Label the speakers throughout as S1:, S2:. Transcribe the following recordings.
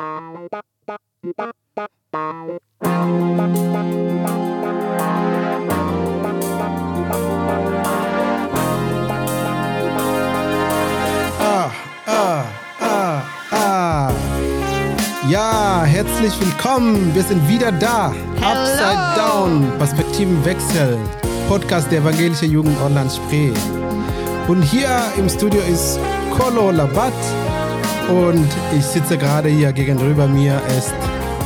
S1: Ah, ah, ah, ah. Ja, herzlich willkommen. Wir sind wieder da. Upside Down, Perspektivenwechsel. Podcast der Evangelische Jugend Orland Spree. Und hier im Studio ist Kolo Labat. Und ich sitze gerade hier gegenüber mir ist,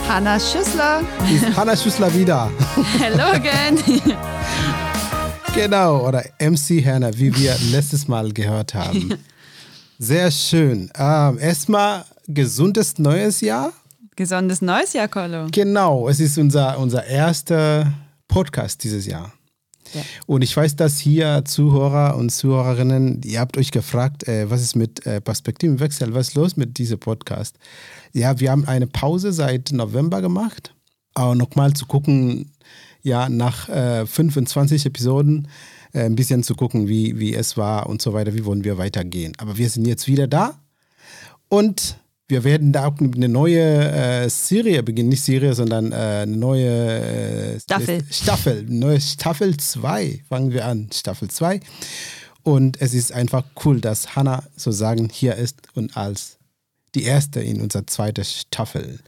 S2: Hanna Schüssler.
S1: ist Hanna Schüssler wieder.
S2: Hello again.
S1: Genau, oder MC Hanna, wie wir letztes Mal gehört haben. Sehr schön. Ähm, erstmal gesundes neues Jahr.
S2: Gesundes neues Jahr, Kolo.
S1: Genau, es ist unser, unser erster Podcast dieses Jahr. Und ich weiß, dass hier Zuhörer und Zuhörerinnen, ihr habt euch gefragt, äh, was ist mit äh, Perspektivenwechsel, was ist los mit diesem Podcast? Ja, wir haben eine Pause seit November gemacht, aber nochmal zu gucken, ja, nach äh, 25 Episoden äh, ein bisschen zu gucken, wie, wie es war und so weiter, wie wollen wir weitergehen. Aber wir sind jetzt wieder da und wir werden da auch eine neue äh, Serie beginnen, nicht Serie, sondern äh, eine neue äh,
S2: Staffel.
S1: Staffel, neue Staffel 2 fangen wir an, Staffel 2. Und es ist einfach cool, dass Hannah sozusagen hier ist und als die erste in unserer zweiten Staffel.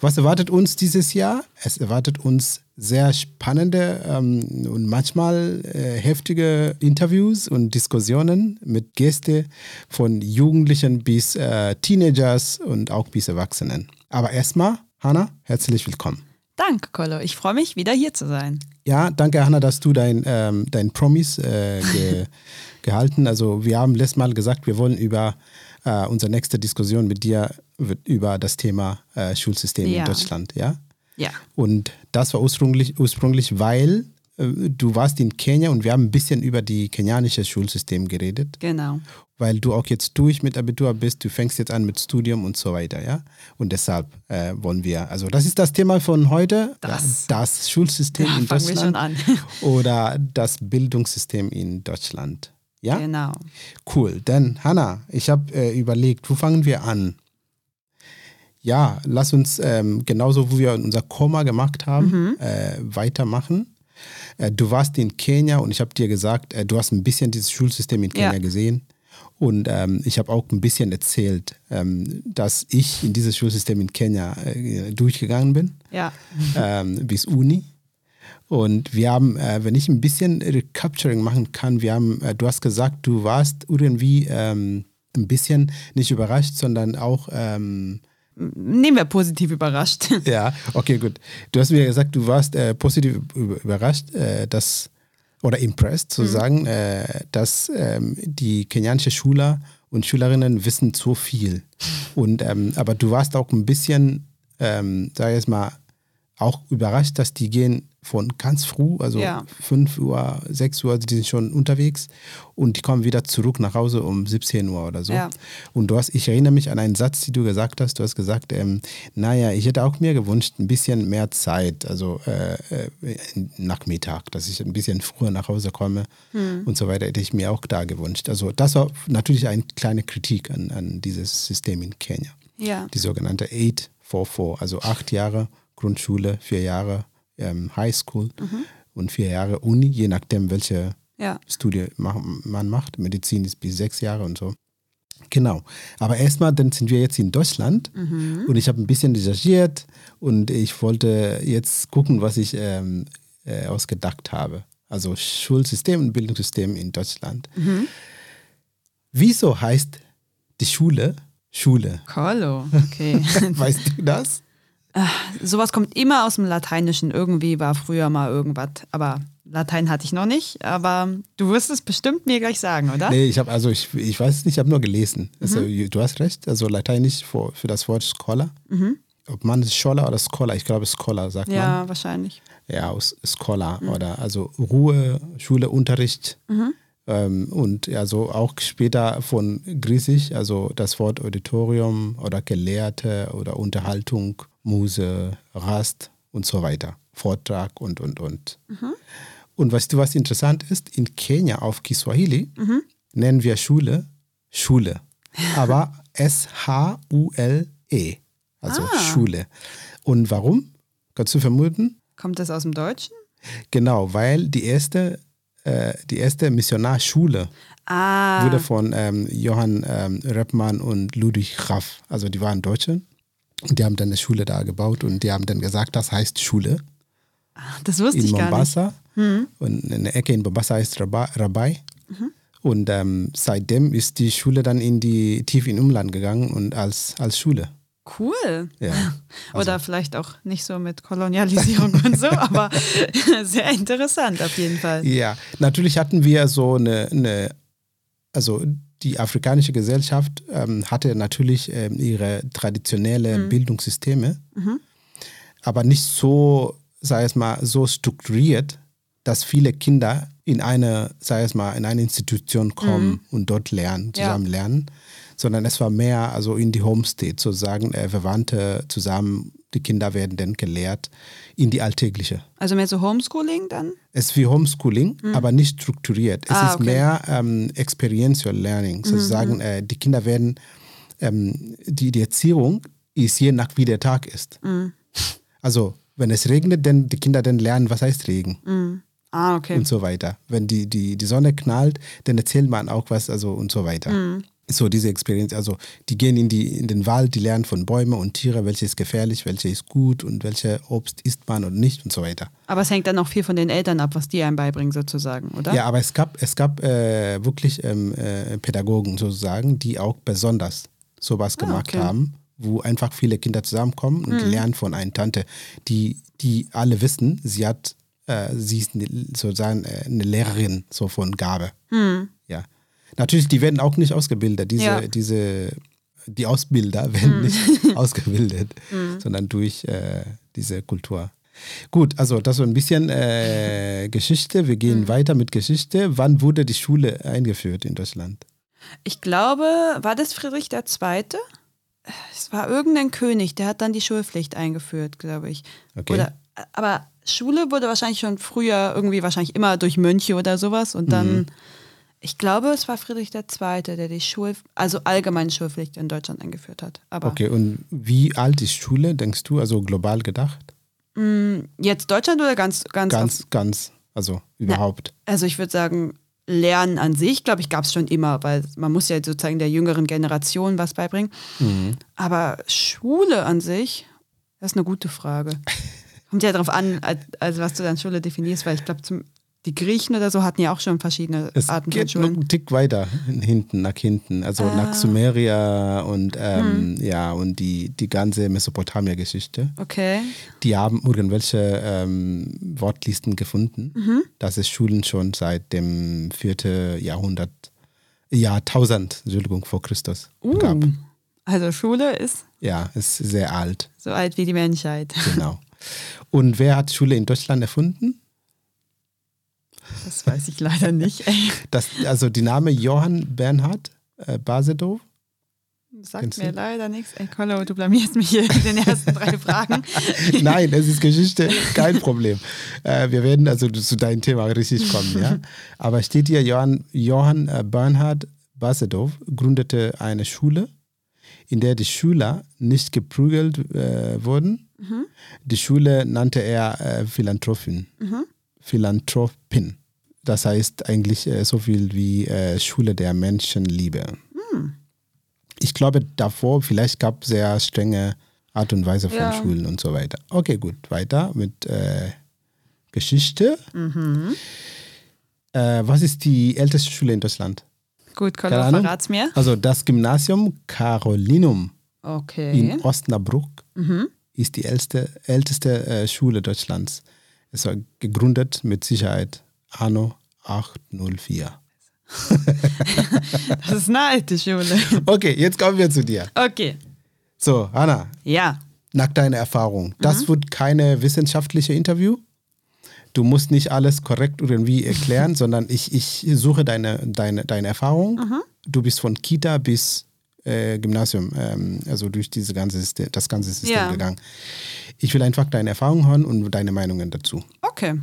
S1: Was erwartet uns dieses Jahr? Es erwartet uns sehr spannende ähm, und manchmal äh, heftige Interviews und Diskussionen mit Gästen von Jugendlichen bis äh, Teenagers und auch bis Erwachsenen. Aber erstmal, Hanna, herzlich willkommen.
S2: Danke, Kolo. Ich freue mich, wieder hier zu sein.
S1: Ja, danke, Hanna, dass du dein, ähm, dein Promis äh, ge gehalten. Also wir haben letztes Mal gesagt, wir wollen über äh, unsere nächste Diskussion mit dir wird über das Thema äh, Schulsystem
S2: Ja.
S1: in Deutschland, ja?
S2: Ja.
S1: Und das war ursprünglich, ursprünglich weil äh, du warst in Kenia und wir haben ein bisschen über die kenianische Schulsystem geredet,
S2: Genau.
S1: weil du auch jetzt durch mit Abitur bist, du fängst jetzt an mit Studium und so weiter, ja? Und deshalb äh, wollen wir, also das ist das Thema von heute,
S2: Das.
S1: das Schulsystem
S2: Ja,
S1: in
S2: fangen wir schon
S1: Deutschland
S2: an.
S1: oder das Bildungssystem in Deutschland. Ja?
S2: Genau.
S1: Cool. Dann, Hanna, ich habe äh, überlegt, wo fangen wir an? Ja, lass uns ähm, genauso, wie wir unser Komma gemacht haben, äh, weitermachen. Äh, du warst in Kenia und ich habe dir gesagt, äh, du hast ein bisschen dieses Schulsystem in Kenia
S2: Ja.
S1: gesehen. Und ähm, ich habe auch ein bisschen erzählt, ähm, dass ich in dieses Schulsystem in Kenia äh, durchgegangen bin
S2: Ja.
S1: ähm, bis Uni. Und wir haben, äh, wenn ich ein bisschen Recapturing machen kann, wir haben, äh, du hast gesagt, du warst irgendwie ähm, ein bisschen nicht überrascht, sondern auch, ähm,
S2: Nehmen wir positiv überrascht.
S1: ja, okay, gut. Du hast mir gesagt, du warst äh, positiv über- überrascht, äh, dass, oder impressed sozusagen, äh, dass ähm, die kenianische Schüler und Schülerinnen wissen so viel. Und, ähm, aber du warst auch ein bisschen, ähm, sag ich jetzt mal, auch überrascht, dass die gehen von ganz früh, also
S2: Ja.
S1: 5 Uhr, 6 Uhr, die sind schon unterwegs und die kommen wieder zurück nach Hause um 17 Uhr oder so.
S2: Ja.
S1: Und du hast, ich erinnere mich an einen Satz, den du gesagt hast. Du hast gesagt, ähm, naja, ich hätte auch mir gewünscht, ein bisschen mehr Zeit, also äh, äh, Nachmittag, dass ich ein bisschen früher nach Hause komme und so weiter, hätte ich mir auch da gewünscht. Also das war natürlich eine kleine Kritik an, an dieses System in Kenia
S2: Ja.
S1: die sogenannte 844, also acht Jahre Grundschule, vier Jahre ähm, Highschool und vier Jahre Uni, je nachdem, welche
S2: Ja.
S1: Studie man macht. Medizin ist bis sechs Jahre und so. Genau. Aber erstmal, dann sind wir jetzt in Deutschland und ich habe ein bisschen recherchiert und ich wollte jetzt gucken, was ich ähm, äh, ausgedacht habe. Also Schulsystem und Bildungssystem in Deutschland. Wieso heißt die Schule Schule?
S2: Kolo. Okay.
S1: Weißt du das?
S2: Sowas kommt immer aus dem Lateinischen. Irgendwie war früher mal irgendwas. Aber Latein hatte ich noch nicht. Aber du wirst es bestimmt mir gleich sagen, oder?
S1: Nee, ich habe also ich, ich weiß es nicht, ich habe nur gelesen. Also, du hast recht, also Lateinisch für, für das Wort Scholar. Ob man Scholar oder Scholar, ich glaube Scholar sagt
S2: Ja, wahrscheinlich.
S1: man. Ja, aus Scholar oder also Ruhe, Schule, Unterricht. Ähm, und also auch später von Griechisch, also das Wort Auditorium oder Gelehrte oder Unterhaltung, Muse, Rast und so weiter. Vortrag und, und, und. Und weißt du, was interessant ist? In Kenia auf Kiswahili nennen wir Schule Schule. Aber S-H-U-L-E. also
S2: Ah.
S1: Schule. Und warum? Kannst du vermuten?
S2: Kommt das aus dem Deutschen?
S1: Genau, weil die erste, äh, die erste Missionarschule
S2: Ah.
S1: wurde von ähm, Johann ähm, Reppmann und Ludwig Raff, also die waren Deutsche. Und die haben dann eine Schule da gebaut und die haben dann gesagt, das heißt Schule
S2: das wusste
S1: in
S2: ich gar nicht.
S1: Mombasa. Und eine Ecke in Mombasa heißt Rabai. Rabai.
S2: Mhm.
S1: Und ähm, seitdem ist die Schule dann in die tief in Umland gegangen und als, als Schule.
S2: Cool.
S1: Ja.
S2: Oder vielleicht auch nicht so mit Kolonialisierung und so, aber sehr interessant auf jeden Fall.
S1: Ja, natürlich hatten wir so eine, eine also die afrikanische Gesellschaft ähm, hatte natürlich ähm, ihre traditionellen Bildungssysteme, aber nicht so, sei es mal, so strukturiert, dass viele Kinder in eine, sei es mal, in eine Institution kommen und dort lernen,
S2: Ja.
S1: zusammen lernen, sondern es war mehr also in die Homestate sozusagen, äh, Verwandte zusammen, die Kinder werden dann gelehrt in die alltägliche.
S2: Also mehr so Homeschooling dann?
S1: Es ist wie Homeschooling, aber nicht strukturiert. Es
S2: Ah,
S1: ist
S2: okay.
S1: mehr ähm, Experiential Learning. Sozusagen, äh, die Kinder werden, ähm, die, die Erziehung ist je nach wie der Tag ist. Also, wenn es regnet, dann die Kinder dann lernen, was heißt Regen
S2: Ah, okay.
S1: und so weiter. Wenn die, die, die Sonne knallt, dann erzählt man auch was, also und so weiter. So diese Experience, also die gehen in, die, in den Wald, die lernen von Bäumen und Tieren, welche ist gefährlich, welche ist gut und welche Obst isst man und nicht und so weiter.
S2: Aber es hängt dann auch viel von den Eltern ab, was die einem beibringen sozusagen, oder?
S1: Ja, aber es gab, es gab äh, wirklich ähm, äh, Pädagogen sozusagen, die auch besonders sowas gemacht
S2: okay.
S1: haben, wo einfach viele Kinder zusammenkommen und die lernen von einer Tante, die, die alle wissen, sie hat, äh, sie ist eine, sozusagen äh, eine Lehrerin so von Gabe. Ja. Natürlich, die werden auch nicht ausgebildet. Diese,
S2: Ja.
S1: diese, die Ausbilder werden nicht ausgebildet, sondern durch äh, diese Kultur. Gut, also das war ein bisschen äh, Geschichte. Wir gehen weiter mit Geschichte. Wann wurde die Schule eingeführt in Deutschland?
S2: Ich glaube, war das Friedrich II.? Es war irgendein König, der hat dann die Schulpflicht eingeführt, glaube ich.
S1: Okay.
S2: Oder, aber Schule wurde wahrscheinlich schon früher irgendwie wahrscheinlich immer durch Mönche oder sowas und
S1: Mhm.
S2: dann, ich glaube, es war Friedrich II., der die Schul, also allgemeine Schulpflicht in Deutschland eingeführt hat. Aber
S1: Okay, und wie alt ist Schule, denkst du? Also global gedacht?
S2: jetzt Deutschland oder ganz, ganz,
S1: Ganz, ganz, also überhaupt.
S2: Also ich würde sagen, Lernen an sich, glaube ich, gab es schon immer, weil man muss ja sozusagen der jüngeren Generation was beibringen. Aber Schule an sich, das ist eine gute Frage. Kommt ja darauf an, als- also was du dann Schule definierst, weil ich glaube, zum- die Griechen oder so hatten ja auch schon verschiedene
S1: Es
S2: Arten von
S1: geht noch
S2: Schulen.
S1: einen Tick weiter hinten, nach hinten. Also
S2: Ah.
S1: nach Sumeria und ähm,
S2: Hm.
S1: ja, und die, die ganze Mesopotamia-Geschichte.
S2: Okay.
S1: Die haben irgendwelche ähm, Wortlisten gefunden,
S2: Mhm.
S1: dass es Schulen schon seit dem 4. Jahrhundert, Jahrtausend, Entschuldigung, vor Christus gab.
S2: Uh, also Schule ist
S1: Ja, ist sehr alt,
S2: so alt wie die Menschheit.
S1: genau. Und wer hat Schule in Deutschland erfunden?
S2: Das weiß ich leider nicht.
S1: Das, also die Name Johann Bernhard äh, Basedow.
S2: sagt
S1: Kennst
S2: mir
S1: du?
S2: leider nichts. Ey, Kollo, du blamierst mich hier in den ersten drei Fragen.
S1: Nein, es ist Geschichte, kein Problem. Äh, wir werden also zu deinem Thema richtig kommen, ja. Aber steht hier, Johann, Johann äh, Bernhard Basedow gründete eine Schule, in der die Schüler nicht geprügelt äh, wurden. Die Schule nannte er äh, Philanthropin. Philanthropin. Das heißt eigentlich äh, so viel wie äh, Schule der Menschenliebe. Ich glaube, davor vielleicht gab es sehr strenge Art und Weise von
S2: Ja.
S1: Schulen und so weiter. Okay, gut, weiter mit äh, Geschichte. Äh, was ist die älteste Schule in Deutschland?
S2: Gut,
S1: Ahnung.
S2: verrat's mir.
S1: Also das Gymnasium Carolinum
S2: Okay.
S1: in Osnabrück ist die älteste, älteste äh, Schule Deutschlands. Es war gegründet mit Sicherheit anno 804.
S2: Das ist eine alte Schule.
S1: Okay, jetzt kommen wir zu dir.
S2: Okay.
S1: So, Hanna,
S2: Ja.
S1: nach deiner Erfahrung. Das wird keine wissenschaftliche Interview. Du musst nicht alles korrekt irgendwie erklären, sondern ich, ich suche deine, deine, deine Erfahrung. Du bist von Kita bis äh, Gymnasium, ähm, also durch diese ganze System, das ganze System
S2: Ja.
S1: gegangen. Ich will einfach deine Erfahrung hören und deine Meinungen dazu.
S2: Okay.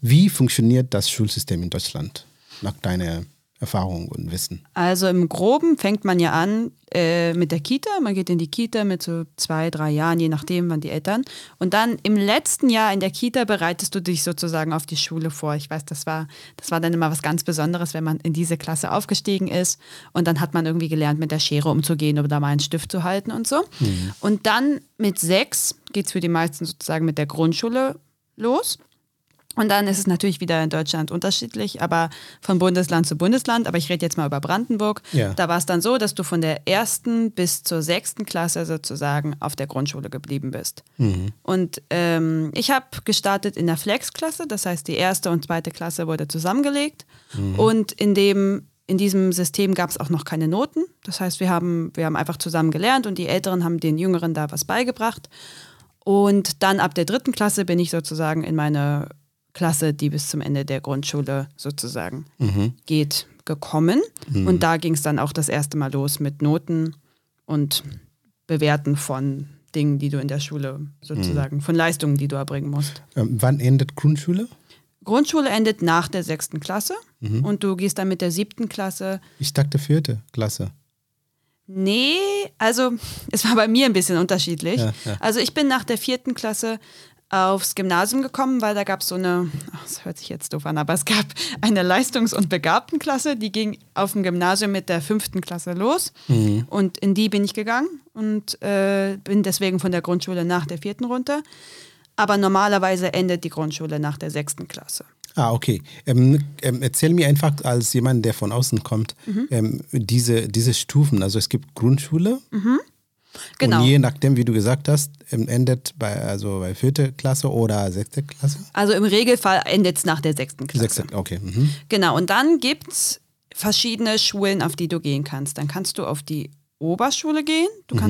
S1: Wie funktioniert das Schulsystem in Deutschland nach deiner Erfahrung und Wissen?
S2: Also im Groben fängt man ja an äh, mit der Kita. Man geht in die Kita mit so zwei, drei Jahren, je nachdem, wann die Eltern. Und dann im letzten Jahr in der Kita bereitest du dich sozusagen auf die Schule vor. Ich weiß, das war, das war dann immer was ganz Besonderes, wenn man in diese Klasse aufgestiegen ist. Und dann hat man irgendwie gelernt, mit der Schere umzugehen oder da mal einen Stift zu halten und so. Mhm. Und dann mit sechs geht es für die meisten sozusagen mit der Grundschule los. Und dann ist es natürlich wieder in Deutschland unterschiedlich, aber von Bundesland zu Bundesland. Aber ich rede jetzt mal über Brandenburg. Ja. Da war es dann so, dass du von der ersten bis zur sechsten Klasse sozusagen auf der Grundschule geblieben bist. Mhm. Und ähm, ich habe gestartet in der Flex-Klasse, das heißt, die erste und zweite Klasse wurde zusammengelegt. Mhm. Und in dem in diesem System gab es auch noch keine Noten. Das heißt, wir haben, wir haben einfach zusammen gelernt und die Älteren haben den Jüngeren da was beigebracht. Und dann ab der dritten Klasse bin ich sozusagen in meine Klasse, die bis zum Ende der Grundschule sozusagen mhm. geht, gekommen. Mhm. Und da ging es dann auch das erste Mal los mit Noten und Bewerten von Dingen, die du in der Schule sozusagen, mhm. von Leistungen, die du erbringen musst.
S1: Ähm, wann endet Grundschule?
S2: Grundschule endet nach der sechsten Klasse mhm. und du gehst dann mit der siebten Klasse.
S1: Ich dachte vierte Klasse.
S2: Nee, also es war bei mir ein bisschen unterschiedlich. Ja, ja. Also ich bin nach der vierten Klasse aufs Gymnasium gekommen, weil da gab es so eine, das hört sich jetzt doof an, aber es gab eine Leistungs- und Begabtenklasse, die ging auf dem Gymnasium mit der fünften Klasse los. Mhm. Und in die bin ich gegangen und äh, bin deswegen von der Grundschule nach der vierten runter. Aber normalerweise endet die Grundschule nach der sechsten Klasse.
S1: Ah, okay. Ähm, ähm, erzähl mir einfach als jemand, der von außen kommt, mhm. ähm, diese, diese Stufen. Also es gibt Grundschule. Mhm. Genau. Und je nachdem, wie du gesagt hast, endet bei, also bei vierte Klasse oder sechste Klasse?
S2: Also im Regelfall endet es nach der sechsten Klasse.
S1: Sechste, okay. Mhm.
S2: Genau, und dann gibt es verschiedene Schulen, auf die du gehen kannst. Dann kannst du auf die Oberschule gehen, du mhm.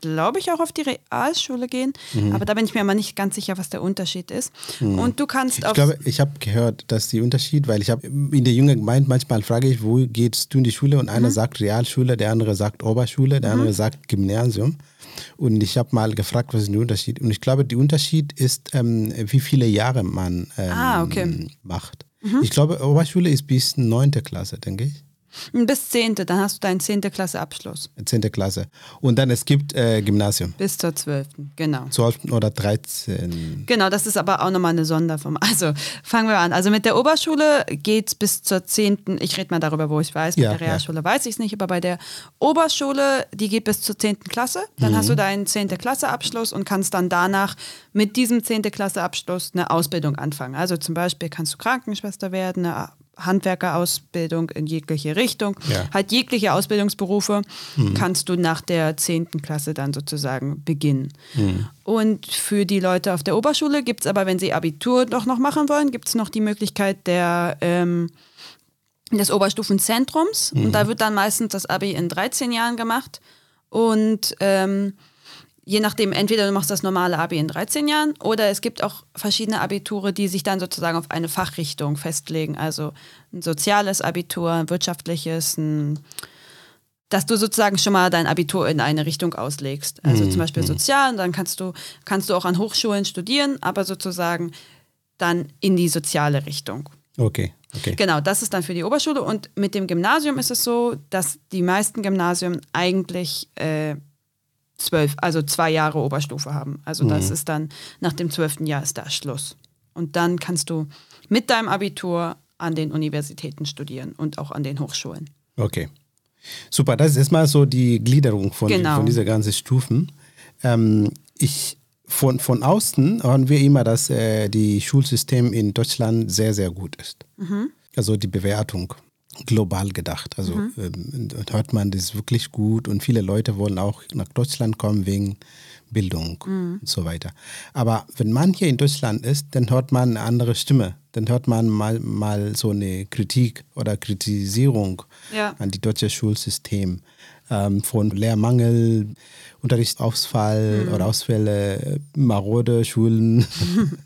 S2: Glaube ich, auch auf die Realschule gehen. Mhm. Aber da bin ich mir aber nicht ganz sicher, was der Unterschied ist. Mhm. Und du kannst
S1: Ich glaube, ich habe gehört, dass die Unterschied, weil ich habe in der jungen Gemeinde manchmal frage ich, wo gehst du in die Schule? Und einer mhm. sagt Realschule, der andere sagt Oberschule, der mhm. andere sagt Gymnasium. Und ich habe mal gefragt, was ist der Unterschied? Und ich glaube, der Unterschied ist, ähm, wie viele Jahre man ähm, ah, okay. macht. Mhm. Ich glaube, Oberschule ist bis neunte Klasse, denke ich.
S2: Bis 10. Dann hast du deinen 10. Klasse Abschluss.
S1: 10. Klasse. Und dann es gibt äh, Gymnasium.
S2: Bis zur 12. Genau.
S1: 12. oder 13.
S2: Genau, das ist aber auch nochmal eine Sonderform. Also fangen wir an. Also mit der Oberschule geht es bis zur 10. Ich rede mal darüber, wo ich weiß. Mit ja, der Realschule ja. weiß ich es nicht, aber bei der Oberschule, die geht bis zur 10. Klasse. Dann mhm. hast du deinen 10. Klasse Abschluss und kannst dann danach mit diesem 10. Klasse Abschluss eine Ausbildung anfangen. Also zum Beispiel kannst du Krankenschwester werden, eine Handwerkerausbildung in jegliche Richtung. Ja. Halt jegliche Ausbildungsberufe mhm. kannst du nach der 10. Klasse dann sozusagen beginnen. Mhm. Und für die Leute auf der Oberschule gibt es aber, wenn sie Abitur doch noch machen wollen, gibt es noch die Möglichkeit der, ähm, des Oberstufenzentrums. Mhm. Und da wird dann meistens das Abi in 13 Jahren gemacht. Und ähm, je nachdem, entweder du machst das normale Abi in 13 Jahren oder es gibt auch verschiedene Abiture, die sich dann sozusagen auf eine Fachrichtung festlegen. Also ein soziales Abitur, ein wirtschaftliches, ein dass du sozusagen schon mal dein Abitur in eine Richtung auslegst. Also mhm. zum Beispiel mhm. sozial, und dann kannst du, kannst du auch an Hochschulen studieren, aber sozusagen dann in die soziale Richtung.
S1: Okay. Okay.
S2: Genau, das ist dann für die Oberschule. Und mit dem Gymnasium ist es so, dass die meisten Gymnasien eigentlich äh, zwölf, also zwei Jahre Oberstufe haben. Also das mhm. ist dann nach dem zwölften Jahr ist da Schluss. Und dann kannst du mit deinem Abitur an den Universitäten studieren und auch an den Hochschulen.
S1: Okay. Super, das ist erstmal so die Gliederung von, genau. von dieser ganzen Stufen. Ähm, ich, von, von außen hören wir immer, dass äh, die Schulsystem in Deutschland sehr, sehr gut ist. Mhm. Also die Bewertung global gedacht. Also mhm. ähm, hört man, das wirklich gut und viele Leute wollen auch nach Deutschland kommen wegen Bildung mhm. und so weiter. Aber wenn man hier in Deutschland ist, dann hört man eine andere Stimme. Dann hört man mal, mal so eine Kritik oder Kritisierung ja. an die deutsche Schulsystem ähm, von Lehrmangel, Unterrichtsausfall mhm. oder Ausfälle, marode Schulen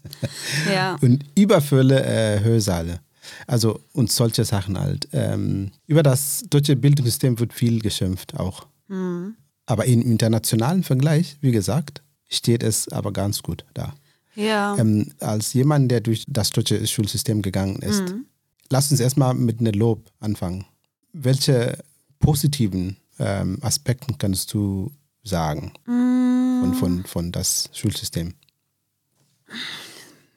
S1: ja. und überfülle äh, Hörsaale. Also und solche Sachen halt. Ähm, über das deutsche Bildungssystem wird viel geschimpft auch. Mhm. Aber im internationalen Vergleich, wie gesagt, steht es aber ganz gut da.
S2: Ja.
S1: Ähm, als jemand, der durch das deutsche Schulsystem gegangen ist, mhm. lass uns erstmal mit einem Lob anfangen. welche positiven ähm, Aspekten kannst du sagen von, von, von das Schulsystem?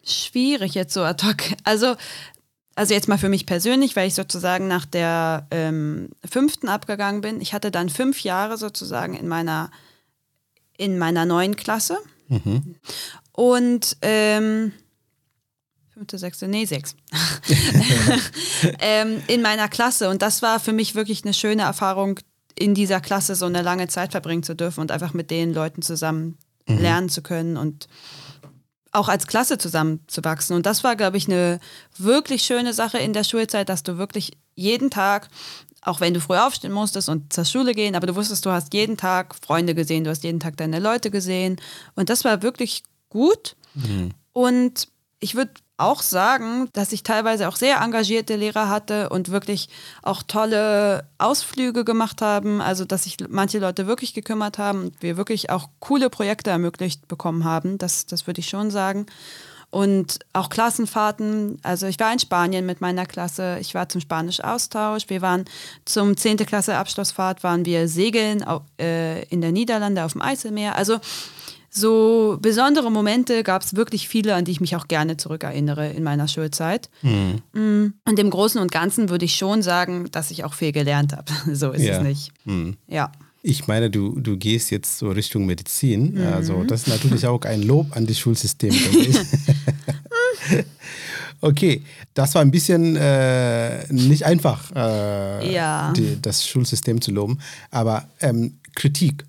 S2: Schwierig jetzt so ad hoc. Also, also jetzt mal für mich persönlich, weil ich sozusagen nach der ähm, fünften abgegangen bin. Ich hatte dann fünf Jahre sozusagen in meiner, in meiner neuen Klasse. Und ähm, fünfte, sechste, nee, sechs. ähm, in meiner Klasse. Und das war für mich wirklich eine schöne Erfahrung, in dieser Klasse so eine lange Zeit verbringen zu dürfen und einfach mit den Leuten zusammen lernen zu können und auch als Klasse zusammenzuwachsen. Und das war, glaube ich, eine wirklich schöne Sache in der Schulzeit, dass du wirklich jeden Tag, auch wenn du früh aufstehen musstest und zur Schule gehen, aber du wusstest, du hast jeden Tag Freunde gesehen, du hast jeden Tag deine Leute gesehen. Und das war wirklich gut. Und ich würde auch sagen, dass ich teilweise auch sehr engagierte Lehrer hatte und wirklich auch tolle Ausflüge gemacht haben. Also, dass sich manche Leute wirklich gekümmert haben und wir wirklich auch coole Projekte ermöglicht bekommen haben. Das, das würde ich schon sagen. Und auch Klassenfahrten. Also, ich war in Spanien mit meiner Klasse. Ich war zum Spanisch-Austausch. Wir waren zum 10. Klasse Abschlussfahrt, waren wir segeln äh, in der Niederlande auf dem Eiselmeer. Also, so besondere Momente gab es wirklich viele, an die ich mich auch gerne zurückerinnere in meiner Schulzeit. Mm, Und im Großen und Ganzen würde ich schon sagen, dass ich auch viel gelernt habe. So ist
S1: Ja.
S2: es nicht. Ja.
S1: Ich meine, du, du gehst jetzt so Richtung Medizin. Also das ist natürlich auch ein Lob an das Schulsystem, okay, das war ein bisschen äh, nicht einfach, äh,
S2: Ja.
S1: die, das Schulsystem zu loben. Aber ähm, Kritik.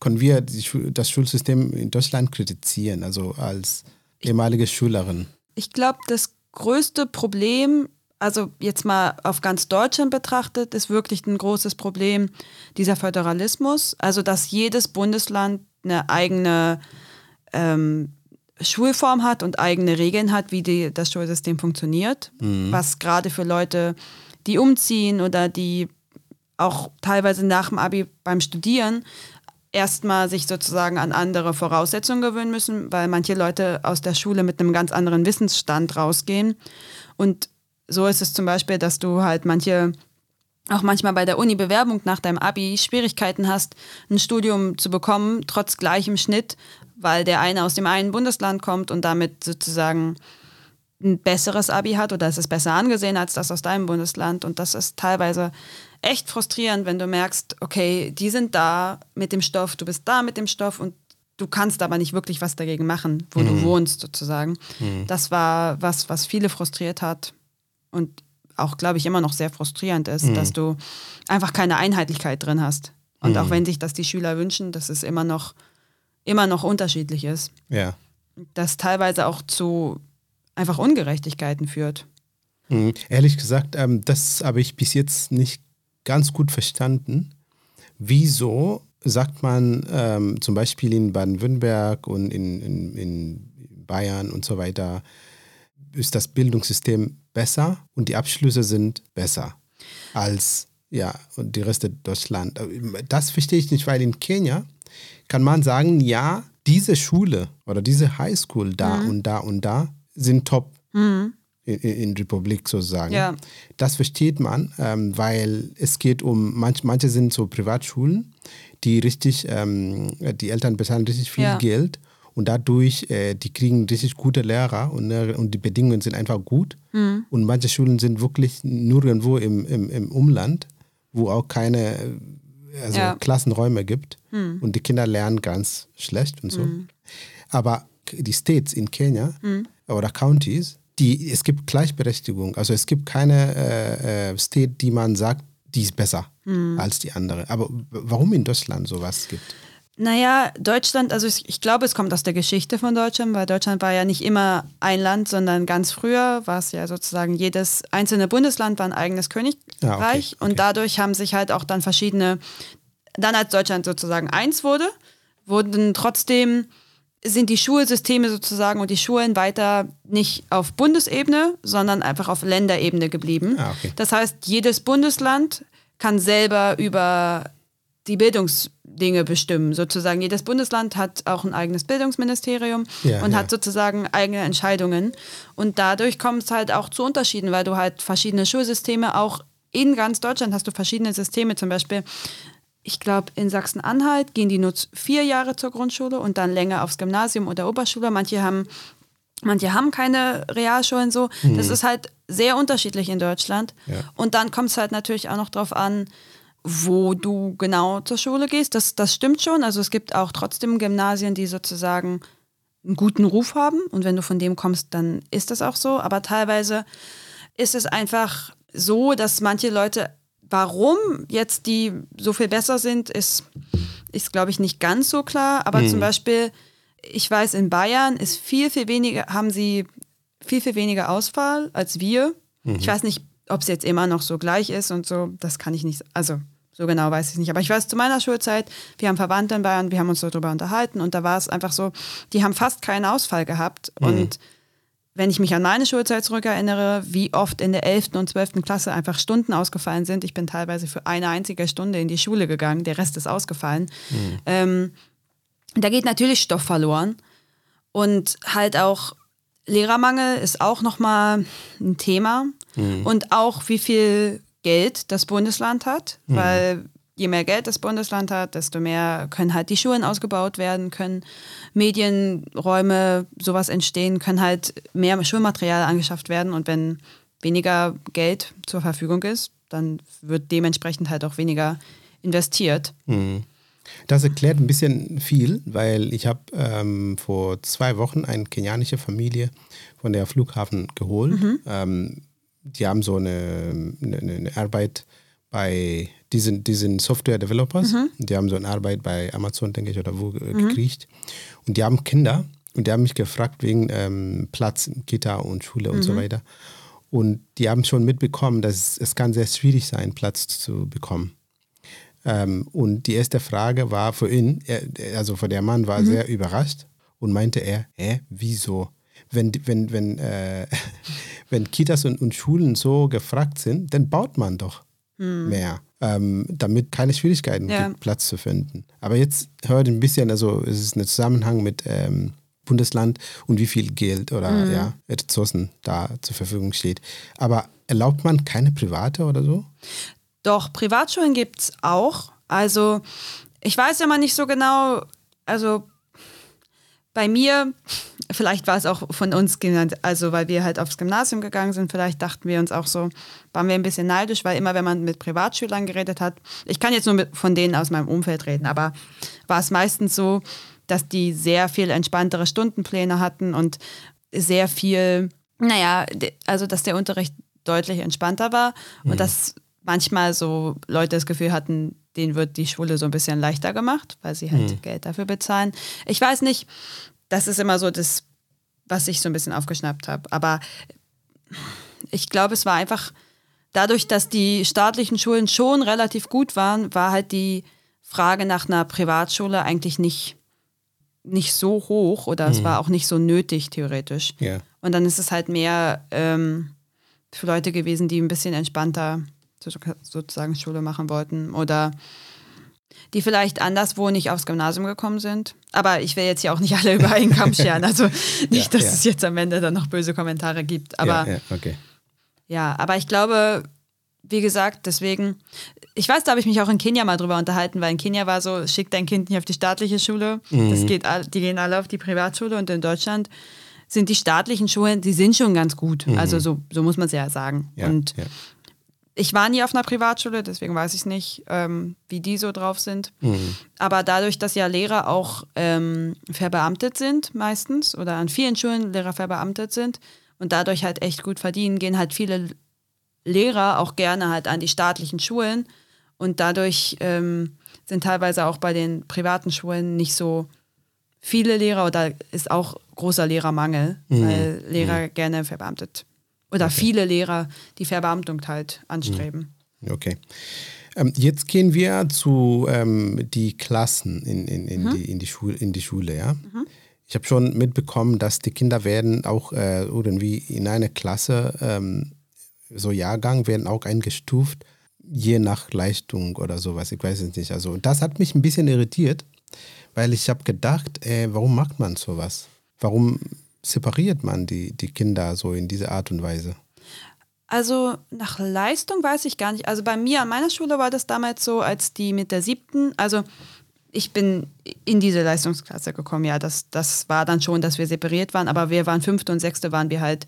S1: Können wir die, das Schulsystem in Deutschland kritisieren, also als ehemalige Schülerin?
S2: Ich glaube, das größte Problem, also jetzt mal auf ganz Deutschland betrachtet, ist wirklich ein großes Problem dieser Föderalismus. Also, dass jedes Bundesland eine eigene ähm, Schulform hat und eigene Regeln hat, wie die, das Schulsystem funktioniert. Was gerade für Leute, die umziehen oder die auch teilweise nach dem Abi beim Studieren erstmal sich sozusagen an andere Voraussetzungen gewöhnen müssen, weil manche Leute aus der Schule mit einem ganz anderen Wissensstand rausgehen. Und so ist es zum Beispiel, dass du halt manche auch manchmal bei der Uni-Bewerbung nach deinem Abi Schwierigkeiten hast, ein Studium zu bekommen, trotz gleichem Schnitt, weil der eine aus dem einen Bundesland kommt und damit sozusagen ein besseres Abi hat oder es ist besser angesehen als das aus deinem Bundesland. Und das ist teilweise echt frustrierend, wenn du merkst, okay, die sind da mit dem Stoff, du bist da mit dem Stoff und du kannst aber nicht wirklich was dagegen machen, wo du wohnst sozusagen. Das war was, was viele frustriert hat und auch, glaube ich, immer noch sehr frustrierend ist, dass du einfach keine Einheitlichkeit drin hast. Und auch wenn sich das die Schüler wünschen, dass es immer noch, immer noch unterschiedlich ist.
S1: Ja.
S2: Das teilweise auch zu einfach Ungerechtigkeiten führt.
S1: Mhm. Ehrlich gesagt, ähm, das habe ich bis jetzt nicht ganz gut verstanden. Wieso sagt man ähm, zum Beispiel in Baden-Württemberg und in, in, in Bayern und so weiter, ist das Bildungssystem besser und die Abschlüsse sind besser als ja, und die Reste Deutschland. Das verstehe ich nicht, weil in Kenia kann man sagen, ja, diese Schule oder diese Highschool da und da und da sind top in, in Republik sozusagen.
S2: Ja.
S1: Das versteht man, ähm, weil es geht um, manch, manche sind so Privatschulen, die richtig, ähm, die Eltern bezahlen richtig viel
S2: Ja.
S1: Geld und dadurch, äh, die kriegen richtig gute Lehrer und, äh, und die Bedingungen sind einfach gut.
S2: Mhm.
S1: Und manche Schulen sind wirklich nur irgendwo im, im, im Umland, wo auch keine also
S2: Ja. Mhm.
S1: Klassenräume gibt und die Kinder lernen ganz schlecht und so. Aber die States in Kenia
S2: Mhm.
S1: Oder Counties, die, es gibt Gleichberechtigung. Also es gibt keine äh, äh, State, die man sagt, die ist besser
S2: Mhm.
S1: als die andere. Aber warum in Deutschland sowas gibt?
S2: Naja, Deutschland, also ich, ich glaube, es kommt aus der Geschichte von Deutschland, weil Deutschland war ja nicht immer ein Land, sondern ganz früher war es ja sozusagen jedes einzelne Bundesland war ein eigenes Königreich
S1: Ah, okay, okay.
S2: und dadurch haben sich halt auch dann verschiedene, dann als Deutschland sozusagen eins wurde, wurden trotzdem sind die Schulsysteme sozusagen und die Schulen weiter nicht auf Bundesebene, sondern einfach auf Länderebene geblieben.
S1: Ah, okay.
S2: Das heißt, jedes Bundesland kann selber über die Bildungsdinge bestimmen. Sozusagen jedes Bundesland hat auch ein eigenes Bildungsministerium
S1: Ja,
S2: und
S1: ja.
S2: hat sozusagen eigene Entscheidungen. Und dadurch kommt es halt auch zu Unterschieden, weil du halt verschiedene Schulsysteme auch in ganz Deutschland hast du verschiedene Systeme. Zum Beispiel, ich glaube, in Sachsen-Anhalt gehen die nur vier Jahre zur Grundschule und dann länger aufs Gymnasium oder Oberschule. Manche haben, manche haben keine Realschulen so. Mhm. Das ist halt sehr unterschiedlich in Deutschland. Ja. Und dann kommt es halt natürlich auch noch drauf an, wo du genau zur Schule gehst. Das, das stimmt schon. Also es gibt auch trotzdem Gymnasien, die sozusagen einen guten Ruf haben. Und wenn du von dem kommst, dann ist das auch so. Aber teilweise ist es einfach so, dass manche Leute, warum jetzt die so viel besser sind, ist, ist glaube ich, nicht ganz so klar. Aber mhm. zum Beispiel, ich weiß, in Bayern ist viel, viel weniger, haben sie viel, viel weniger Ausfall als wir. Mhm. Ich weiß nicht, ob es jetzt immer noch so gleich ist und so, das kann ich nicht, also so genau weiß ich nicht. Aber ich weiß, zu meiner Schulzeit, wir haben Verwandte in Bayern, wir haben uns darüber unterhalten und da war es einfach so, die haben fast keinen Ausfall gehabt. Mhm. Und wenn ich mich an meine Schulzeit zurückerinnere, wie oft in der 11. und 12. Klasse einfach Stunden ausgefallen sind. Ich bin teilweise für eine einzige Stunde in die Schule gegangen, der Rest ist ausgefallen. Mhm. Ähm, da geht natürlich Stoff verloren. Und halt auch Lehrermangel ist auch nochmal ein Thema. Mhm. Und auch wie viel Geld das Bundesland hat, mhm. weil je mehr Geld das Bundesland hat, desto mehr können halt die Schulen ausgebaut werden, können Medienräume, sowas entstehen, können halt mehr Schulmaterial angeschafft werden und wenn weniger Geld zur Verfügung ist, dann wird dementsprechend halt auch weniger investiert.
S1: Mhm. Das erklärt ein bisschen viel, weil ich habe ähm, vor zwei Wochen eine kenianische Familie von der Flughafen geholt. Mhm. Ähm, die haben so eine, eine, eine Arbeit bei diesen, diesen Software-Developers. Mhm. Die haben so eine Arbeit bei Amazon, denke ich, oder wo äh, mhm. gekriegt. Und die haben Kinder und die haben mich gefragt wegen ähm, Platz in Kita und Schule und so mhm. weiter. Und die haben schon mitbekommen, dass es kann sehr schwierig sein, Platz zu bekommen. Ähm, und die erste Frage war für ihn, er, also für der Mann war mhm. sehr überrascht und meinte er, hä, wieso? Wenn, wenn, wenn, äh, wenn Kitas und, und Schulen so gefragt sind, dann baut man doch hm. mehr, ähm, damit keine Schwierigkeiten ja. gibt, Platz zu finden. Aber jetzt hört ein bisschen, also es ist ein Zusammenhang mit ähm, Bundesland und wie viel Geld oder mhm. ja, Ressourcen da zur Verfügung steht. Aber erlaubt man keine private oder so?
S2: Doch, Privatschulen gibt es auch. Also ich weiß ja mal nicht so genau, also bei mir, vielleicht war es auch von uns genannt, also weil wir halt aufs Gymnasium gegangen sind, vielleicht dachten wir uns auch so, waren wir ein bisschen neidisch, weil immer wenn man mit Privatschülern geredet hat, ich kann jetzt nur mit, von denen aus meinem Umfeld reden, aber war es meistens so, dass die sehr viel entspanntere Stundenpläne hatten und sehr viel, naja, also dass der Unterricht deutlich entspannter war mhm. und dass manchmal so Leute das Gefühl hatten, denen wird die Schule so ein bisschen leichter gemacht, weil sie halt mhm. Geld dafür bezahlen. Ich weiß nicht, das ist immer so das, was ich so ein bisschen aufgeschnappt habe. Aber ich glaube, es war einfach dadurch, dass die staatlichen Schulen schon relativ gut waren, war halt die Frage nach einer Privatschule eigentlich nicht, nicht so hoch oder mhm. es war auch nicht so nötig, theoretisch.
S1: Ja.
S2: Und dann ist es halt mehr ähm, für Leute gewesen, die ein bisschen entspannter sozusagen Schule machen wollten oder die vielleicht anderswo nicht aufs Gymnasium gekommen sind. Aber ich will jetzt hier auch nicht alle über einen Kamm scheren. Also nicht, ja, dass ja. es jetzt am Ende dann noch böse Kommentare gibt. Aber
S1: ja, okay.
S2: ja, aber ich glaube, wie gesagt, deswegen, ich weiß, da habe ich mich auch in Kenia mal drüber unterhalten, weil in Kenia war so, schick dein Kind nicht auf die staatliche Schule. Mhm. Das geht, die gehen alle auf die Privatschule und in Deutschland sind die staatlichen Schulen, die sind schon ganz gut. Mhm. Also so, so muss man es ja sagen. und ich war nie auf einer Privatschule, deswegen weiß ich nicht, ähm, wie die so drauf sind. Mhm. Aber dadurch, dass ja Lehrer auch ähm, verbeamtet sind meistens oder an vielen Schulen Lehrer verbeamtet sind und dadurch halt echt gut verdienen, gehen halt viele Lehrer auch gerne halt an die staatlichen Schulen und dadurch ähm, sind teilweise auch bei den privaten Schulen nicht so viele Lehrer oder ist auch großer Lehrermangel, mhm. weil Lehrer mhm. gerne verbeamtet oder okay. viele Lehrer die Verbeamtung halt anstreben.
S1: Hm. Okay. Ähm, jetzt gehen wir zu ähm, die Klassen in, in, in, mhm. die, in, die, Schule, in die Schule. Ja? Mhm. Ich habe schon mitbekommen, dass die Kinder werden auch äh, irgendwie in einer Klasse, ähm, so Jahrgang, werden auch eingestuft, je nach Leistung oder sowas. Ich weiß es nicht. Also das hat mich ein bisschen irritiert, weil ich habe gedacht, äh, warum macht man sowas? Warum separiert man die, die Kinder so in dieser Art und Weise?
S2: Also nach Leistung weiß ich gar nicht. Also bei mir an meiner Schule war das damals so, als die mit der siebten, also ich bin in diese Leistungsklasse gekommen, ja, das, das war dann schon, dass wir separiert waren, aber wir waren fünfte und sechste, waren wir halt,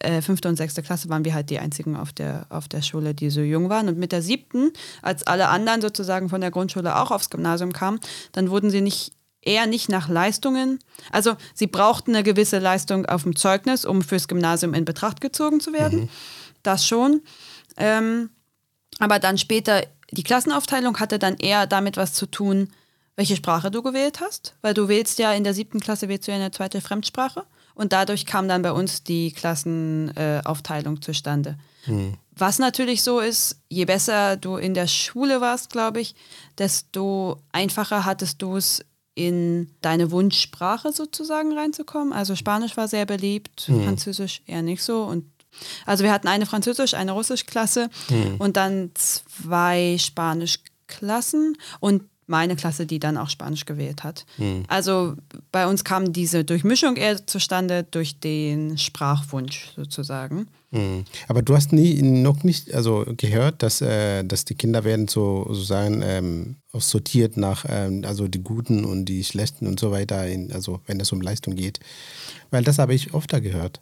S2: äh, fünfte und sechste Klasse waren wir halt die einzigen auf der, auf der Schule, die so jung waren. Und mit der siebten, als alle anderen sozusagen von der Grundschule auch aufs Gymnasium kamen, dann wurden sie nicht eher nicht nach Leistungen. Also sie brauchten eine gewisse Leistung auf dem Zeugnis, um fürs Gymnasium in Betracht gezogen zu werden. Mhm. Das schon. Ähm, aber dann später, die Klassenaufteilung hatte dann eher damit was zu tun, welche Sprache du gewählt hast, weil du wählst ja in der siebten Klasse wählst du ja eine zweite Fremdsprache und dadurch kam dann bei uns die Klassenaufteilung äh, zustande. Mhm. Was natürlich so ist, je besser du in der Schule warst, glaube ich, desto einfacher hattest du es in deine Wunschsprache sozusagen reinzukommen. Also Spanisch war sehr beliebt, mhm. Französisch eher nicht so und also wir hatten eine Französisch, eine Russisch-Klasse mhm. und dann zwei Spanisch-Klassen und meine Klasse, die dann auch Spanisch gewählt hat. Mhm. Also bei uns kam diese Durchmischung eher zustande durch den Sprachwunsch sozusagen.
S1: Mhm. Aber du hast nie noch nicht also gehört, dass, äh, dass die Kinder werden so sozusagen ähm, sortiert nach ähm, also die Guten und die Schlechten und so weiter, in, also wenn es um Leistung geht. Weil das habe ich öfter gehört.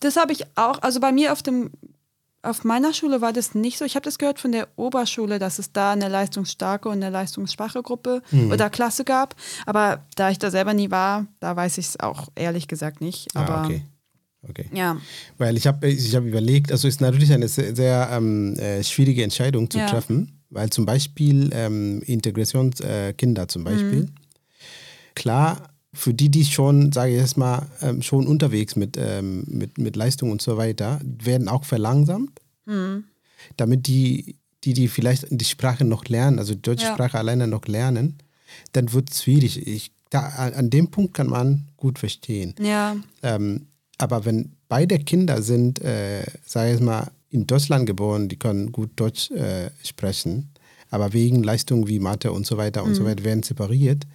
S2: Das habe ich auch, also bei mir auf dem auf meiner Schule war das nicht so. Ich habe das gehört von der Oberschule, dass es da eine leistungsstarke und eine leistungsschwache Gruppe mhm. oder Klasse gab. Aber da ich da selber nie war, da weiß ich es auch ehrlich gesagt nicht. Ah, Aber
S1: ah, okay. Okay. Ja. Weil ich habe ich hab überlegt, also ist natürlich eine sehr, sehr ähm, äh, schwierige Entscheidung zu ja. treffen, weil zum Beispiel ähm, Integrationskinder äh, zum Beispiel, mhm. klar, für die, die schon, sage ich jetzt mal, ähm, schon unterwegs mit, ähm, mit, mit Leistung und so weiter, werden auch verlangsamt, mhm. damit die, die, die vielleicht die Sprache noch lernen, also die deutsche ja. Sprache alleine noch lernen, dann wird es schwierig. Ich, da, an dem Punkt kann man gut verstehen.
S2: Ja.
S1: Ähm, aber wenn beide Kinder sind, äh, sage ich mal, in Deutschland geboren, die können gut Deutsch äh, sprechen, aber wegen Leistungen wie Mathe und so weiter und so mhm. weiter werden separiert,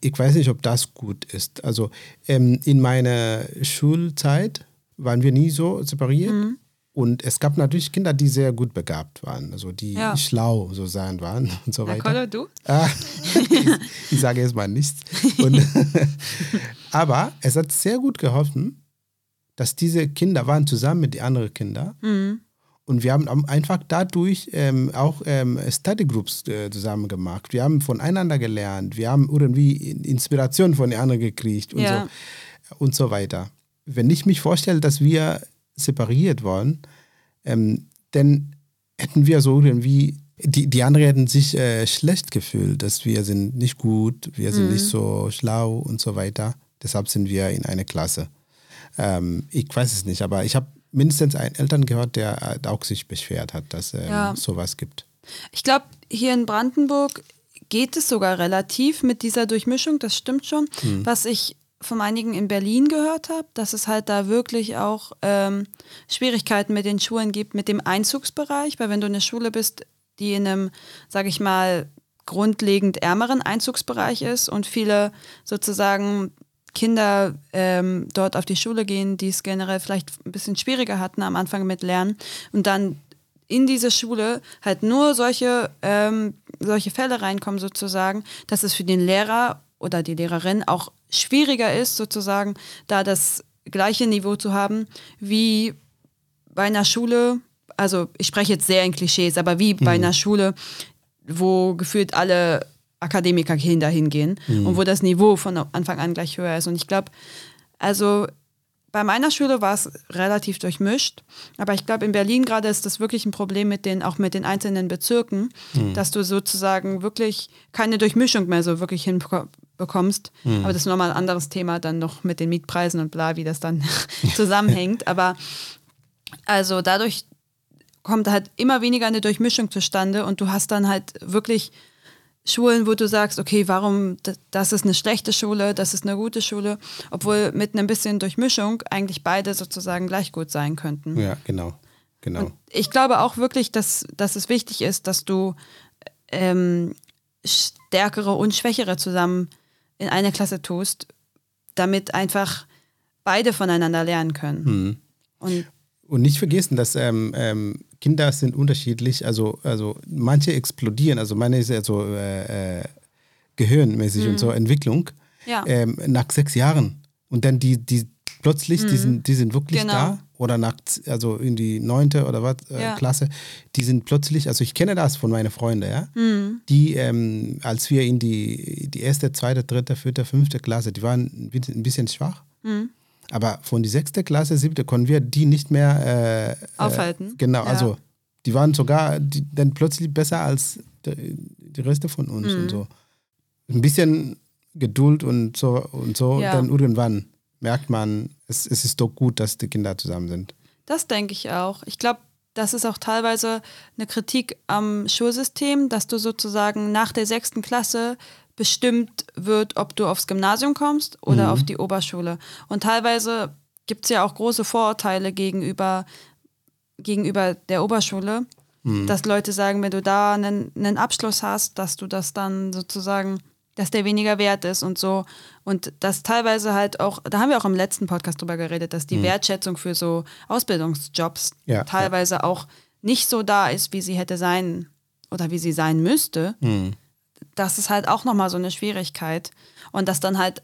S1: ich weiß nicht, ob das gut ist. Also ähm, in meiner Schulzeit waren wir nie so separiert. Mhm. Und es gab natürlich Kinder, die sehr gut begabt waren, also die ja. schlau so sein waren und so weiter.
S2: Kolle, du?
S1: Ah, ich, ich, sage jetzt mal nichts. Und, aber es hat sehr gut geholfen, dass diese Kinder waren zusammen mit den anderen Kindern. Mhm. Und wir haben einfach dadurch ähm, auch ähm, Study Groups äh, zusammen gemacht. Wir haben voneinander gelernt. Wir haben irgendwie Inspiration von den anderen gekriegt und, ja. so, und so weiter. Wenn ich mich vorstelle, dass wir separiert waren, ähm, dann hätten wir so irgendwie, die, die anderen hätten sich äh, schlecht gefühlt, dass wir sind nicht gut, wir sind mhm. nicht so schlau und so weiter. Deshalb sind wir in einer Klasse. Ähm, ich weiß es nicht, aber ich habe mindestens einen Eltern gehört, der auch sich beschwert hat, dass es ähm, ja. sowas gibt.
S2: Ich glaube, hier in Brandenburg geht es sogar relativ mit dieser Durchmischung, das stimmt schon. Hm. Was ich von einigen in Berlin gehört habe, dass es halt da wirklich auch ähm, Schwierigkeiten mit den Schulen gibt, mit dem Einzugsbereich, weil wenn du eine Schule bist, die in einem, sage ich mal, grundlegend ärmeren Einzugsbereich ist und viele sozusagen Kinder ähm, dort auf die Schule gehen, die es generell vielleicht ein bisschen schwieriger hatten am Anfang mit Lernen und dann in diese Schule halt nur solche, ähm, solche Fälle reinkommen sozusagen, dass es für den Lehrer oder die Lehrerin auch schwieriger ist sozusagen, da das gleiche Niveau zu haben wie bei einer Schule, also ich spreche jetzt sehr in Klischees, aber wie bei mhm. einer Schule, wo gefühlt alle Akademikerkinder hingehen mhm. und wo das Niveau von Anfang an gleich höher ist. Und ich glaube, also bei meiner Schule war es relativ durchmischt, aber ich glaube, in Berlin gerade ist das wirklich ein Problem mit den, auch mit den einzelnen Bezirken, mhm. dass du sozusagen wirklich keine Durchmischung mehr so wirklich hinbekommst. Mhm. Aber das ist nochmal ein anderes Thema, dann noch mit den Mietpreisen und bla, wie das dann zusammenhängt. Aber also dadurch kommt halt immer weniger eine Durchmischung zustande und du hast dann halt wirklich Schulen, wo du sagst, okay, warum, das ist eine schlechte Schule, das ist eine gute Schule, obwohl mit ein bisschen Durchmischung eigentlich beide sozusagen gleich gut sein könnten.
S1: Ja, genau. genau.
S2: Und ich glaube auch wirklich, dass, dass es wichtig ist, dass du ähm, stärkere und schwächere zusammen in eine Klasse tust, damit einfach beide voneinander lernen können. Mhm.
S1: Und Und nicht vergessen, dass ähm, ähm, Kinder sind unterschiedlich. Also, also manche explodieren, also meine ist also äh, äh, gehirnmäßig und so Entwicklung
S2: Ja.
S1: ähm, nach sechs Jahren. Und dann die, die plötzlich, die, sind, die sind wirklich
S2: Genau.
S1: da. Oder nach, also in die neunte oder was, äh,
S2: Ja.
S1: Klasse, die sind plötzlich, also ich kenne das von meinen Freunden, ja.
S2: Mhm.
S1: Die, ähm, als wir in die, die erste, zweite, dritte, vierte, fünfte Klasse, die waren ein bisschen, ein bisschen schwach.
S2: Mhm.
S1: Aber von die sechste Klasse, siebte, konnten wir die nicht mehr äh,
S2: Aufhalten.
S1: Äh, genau,
S2: Ja.
S1: also die waren sogar die, dann plötzlich besser als die, die Reste von uns
S2: Mhm.
S1: und so. Ein bisschen Geduld und so und so,
S2: Ja.
S1: dann irgendwann merkt man, es, es ist doch gut, dass die Kinder zusammen sind.
S2: Das denke ich auch. Ich glaube, das ist auch teilweise eine Kritik am Schulsystem, dass du sozusagen nach der sechsten Klasse bestimmt wird, ob du aufs Gymnasium kommst oder auf die Oberschule. Und teilweise gibt es ja auch große Vorurteile gegenüber, gegenüber der Oberschule, dass Leute sagen, wenn du da einen, einen Abschluss hast, dass du das dann sozusagen, dass der weniger wert ist und so. Und das teilweise halt auch, da haben wir auch im letzten Podcast drüber geredet, dass die Wertschätzung für so Ausbildungsjobs
S1: Ja,
S2: teilweise auch nicht so da ist, wie sie hätte sein oder wie sie sein müsste. Das ist halt auch nochmal so eine Schwierigkeit. Und dass dann halt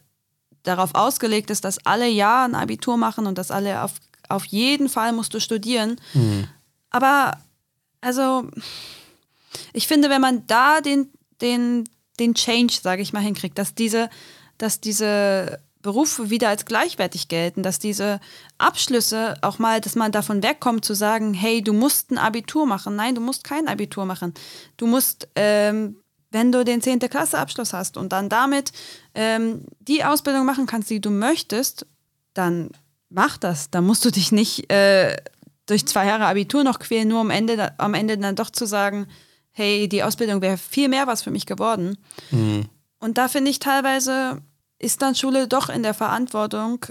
S2: darauf ausgelegt ist, dass alle ja ein Abitur machen und dass alle auf, auf jeden Fall musst du studieren. Aber also ich finde, wenn man da den, den, den Change, sage ich mal, hinkriegt, dass diese, dass diese Berufe wieder als gleichwertig gelten, dass diese Abschlüsse auch mal, dass man davon wegkommt zu sagen, hey, du musst ein Abitur machen. Nein, du musst kein Abitur machen. Du musst, ähm, wenn du den 10. Klasse Abschluss hast und dann damit ähm, die Ausbildung machen kannst, die du möchtest, dann mach das. Da musst du dich nicht äh, durch zwei Jahre Abitur noch quälen, nur am Ende, am Ende dann doch zu sagen, hey, die Ausbildung wäre viel mehr was für mich geworden. Und da finde ich teilweise, ist dann Schule doch in der Verantwortung,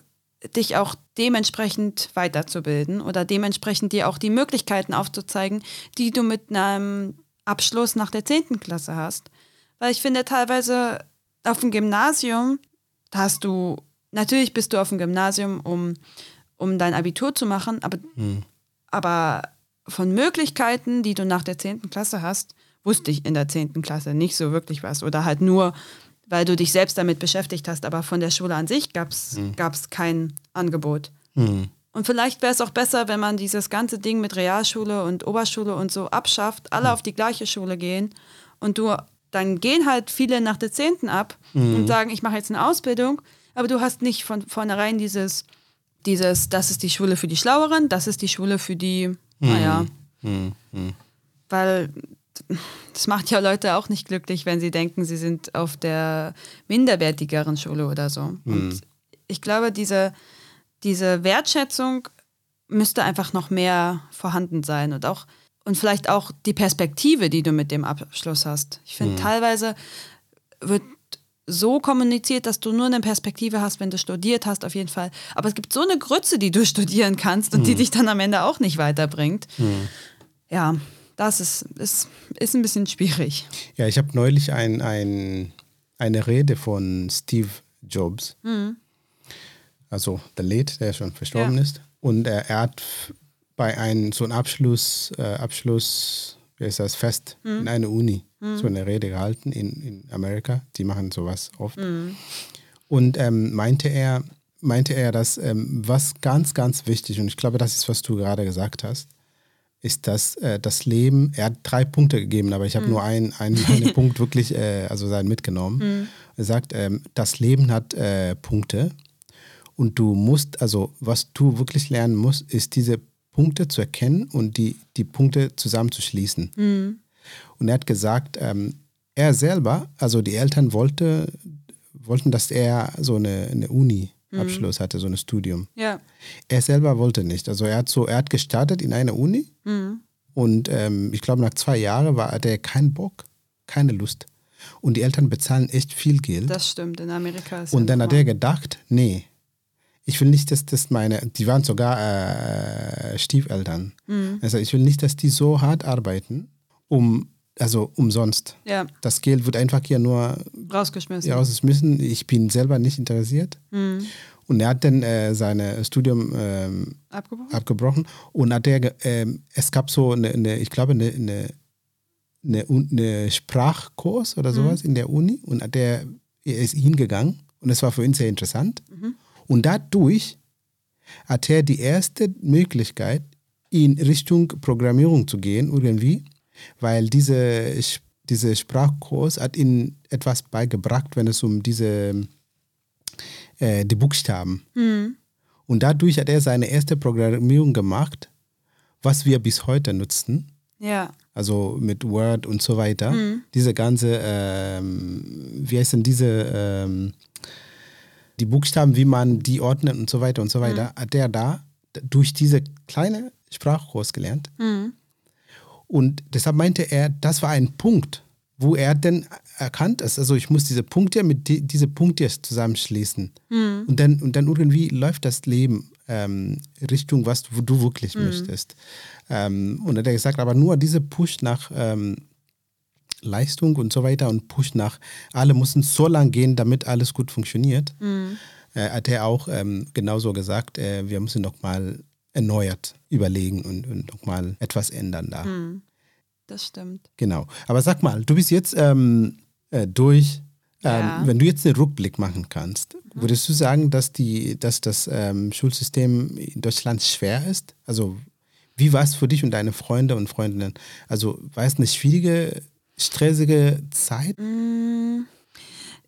S2: dich auch dementsprechend weiterzubilden oder dementsprechend dir auch die Möglichkeiten aufzuzeigen, die du mit einem Abschluss nach der 10. Klasse hast. Weil ich finde teilweise auf dem Gymnasium, da hast du, natürlich bist du auf dem Gymnasium, um, um dein Abitur zu machen, aber, aber von Möglichkeiten, die du nach der 10. Klasse hast, wusste ich in der 10. Klasse nicht so wirklich was. Oder halt nur, weil du dich selbst damit beschäftigt hast. Aber von der Schule an sich gab es kein Angebot. Und vielleicht wäre es auch besser, wenn man dieses ganze Ding mit Realschule und Oberschule und so abschafft, alle auf die gleiche Schule gehen und du, dann gehen halt viele nach der 10. ab und sagen, ich mache jetzt eine Ausbildung, aber du hast nicht von vornherein dieses, dieses, das ist die Schule für die Schlaueren, das ist die Schule für die, naja, weil das macht ja Leute auch nicht glücklich, wenn sie denken, sie sind auf der minderwertigeren Schule oder so. Und ich glaube, diese, diese Wertschätzung müsste einfach noch mehr vorhanden sein und auch und vielleicht auch die Perspektive, die du mit dem Abschluss hast. Ich finde, teilweise wird so kommuniziert, dass du nur eine Perspektive hast, wenn du studiert hast, auf jeden Fall. Aber es gibt so eine Grütze, die du studieren kannst und die dich dann am Ende auch nicht weiterbringt. Ja, das ist, ist, ist ein bisschen schwierig.
S1: Ja, ich habe neulich ein, ein, eine Rede von Steve Jobs, also der Late, der schon verstorben
S2: Ja.
S1: ist. Und er, er hat bei einem so einem Abschluss, äh, Abschluss, wie ist das, Fest in einer Uni so eine Rede gehalten in, in Amerika. Die machen sowas oft. Und ähm, meinte er, meinte er, dass ähm, was ganz, ganz wichtig, und ich glaube, das ist, was du gerade gesagt hast, ist, dass äh, das Leben, er hat drei Punkte gegeben, aber ich habe nur einen, einen, einen Punkt wirklich, äh, also sein mitgenommen. Er sagt, ähm, das Leben hat äh, Punkte und du musst, also was du wirklich lernen musst, ist diese Punkte zu erkennen und die, die Punkte zusammenzuschließen. Und er hat gesagt, ähm, er selber, also die Eltern wollte, wollten, dass er so eine, eine Uni-Abschluss hatte, so ein Studium.
S2: Ja.
S1: Er selber wollte nicht. Also er hat so, er hat gestartet in einer Uni und ähm, ich glaube nach zwei Jahren war hatte er keinen Bock, keine Lust. Und die Eltern bezahlen echt viel Geld.
S2: Das stimmt, in Amerika ist
S1: und
S2: ja
S1: dann hat
S2: normal.
S1: er gedacht, nee, ich will nicht, dass das meine, die waren sogar äh, Stiefeltern. Also ich will nicht, dass die so hart arbeiten, um also umsonst.
S2: Ja,
S1: Das Geld wird einfach hier nur
S2: rausgeschmissen.
S1: rausgeschmissen. Ich bin selber nicht interessiert.
S2: Mhm.
S1: Und er hat dann äh, sein Studium ähm,
S2: Abgebrochen?
S1: abgebrochen und hat er, ähm, es gab so eine, eine ich glaube, eine, eine, eine, eine Sprachkurs oder sowas in der Uni und hat er, er ist hingegangen und es war für ihn sehr interessant. Und dadurch hat er die erste Möglichkeit, in Richtung Programmierung zu gehen, irgendwie, weil diese, Sch- diese Sprachkurs hat ihm etwas beigebracht, wenn es um diese äh, die Buchstaben. Und dadurch hat er seine erste Programmierung gemacht, was wir bis heute nutzen.
S2: Ja,
S1: Also mit Word und so weiter. Diese ganze, ähm, wie heißen diese, ähm, die Buchstaben, wie man die ordnet und so weiter und so weiter, hat er da durch diese kleine Sprachkurs gelernt. Und deshalb meinte er, das war ein Punkt, wo er dann erkannt ist, also ich muss diese Punkte mit die, diese Punkte zusammenschließen. Und, dann, und dann irgendwie läuft das Leben ähm, Richtung, was du, du wirklich möchtest. Ähm, und dann hat er gesagt, aber nur diese Push nach ähm, Leistung und so weiter und Push nach, alle müssen so lang gehen, damit alles gut funktioniert, äh, hat er auch ähm, genauso gesagt, äh, wir müssen nochmal erneuert überlegen und, und nochmal etwas ändern da.
S2: das stimmt.
S1: Genau. Aber sag mal, du bist jetzt ähm, äh, durch. Ähm,
S2: Ja.
S1: Wenn du jetzt einen Rückblick machen kannst, würdest du sagen, dass, die, dass das ähm, Schulsystem in Deutschland schwer ist? Also, wie war es für dich und deine Freunde und Freundinnen? Also, war es eine schwierige, stressige Zeit?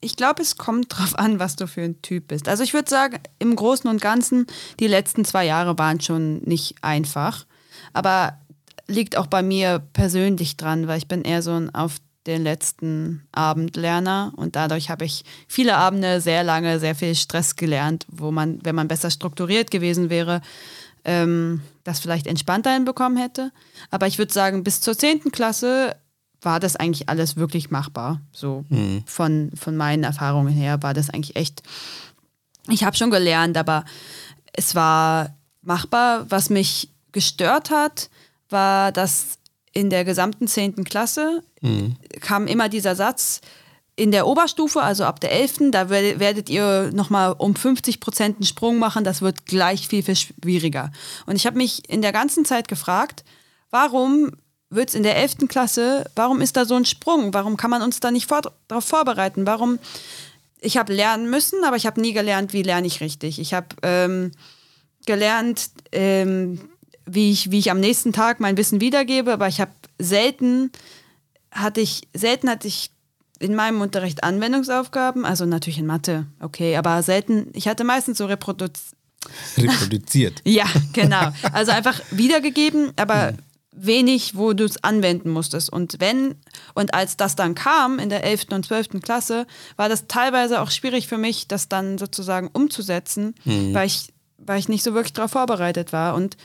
S2: Ich glaube, es kommt drauf an, was du für ein Typ bist. Also ich würde sagen, im Großen und Ganzen, die letzten zwei Jahre waren schon nicht einfach. Aber liegt auch bei mir persönlich dran, weil ich bin eher so ein auf den letzten Abendlerner und dadurch habe ich viele Abende sehr lange, sehr viel Stress gelernt, wo man, wenn man besser strukturiert gewesen wäre, ähm, das vielleicht entspannter hinbekommen hätte. Aber ich würde sagen, bis zur 10. Klasse war das eigentlich alles wirklich machbar. So von, von meinen Erfahrungen her war das eigentlich echt. Ich habe schon gelernt, aber es war machbar. Was mich gestört hat, war, dass in der gesamten 10. Klasse kam immer dieser Satz, in der Oberstufe, also ab der 11., da wer- werdet ihr nochmal um 50 Prozent einen Sprung machen, das wird gleich viel, viel schwieriger. Und ich habe mich in der ganzen Zeit gefragt, warum wird es in der 11. Klasse, warum ist da so ein Sprung? Warum kann man uns da nicht vor, darauf vorbereiten? Warum? Ich habe lernen müssen, aber ich habe nie gelernt, wie lerne ich richtig. Ich habe ähm, gelernt, ähm, wie, ich, wie ich am nächsten Tag mein Wissen wiedergebe, aber ich habe selten hatte ich, selten hatte ich in meinem Unterricht Anwendungsaufgaben, also natürlich in Mathe, okay, aber selten, ich hatte meistens so Reproduz
S1: Reproduziert.
S2: ja, genau. Also einfach wiedergegeben, aber wenig, wo du es anwenden musstest. Und wenn, und als das dann kam in der 11. und 12. Klasse, war das teilweise auch schwierig für mich, das dann sozusagen umzusetzen, weil, ich, weil ich nicht so wirklich darauf vorbereitet war. Und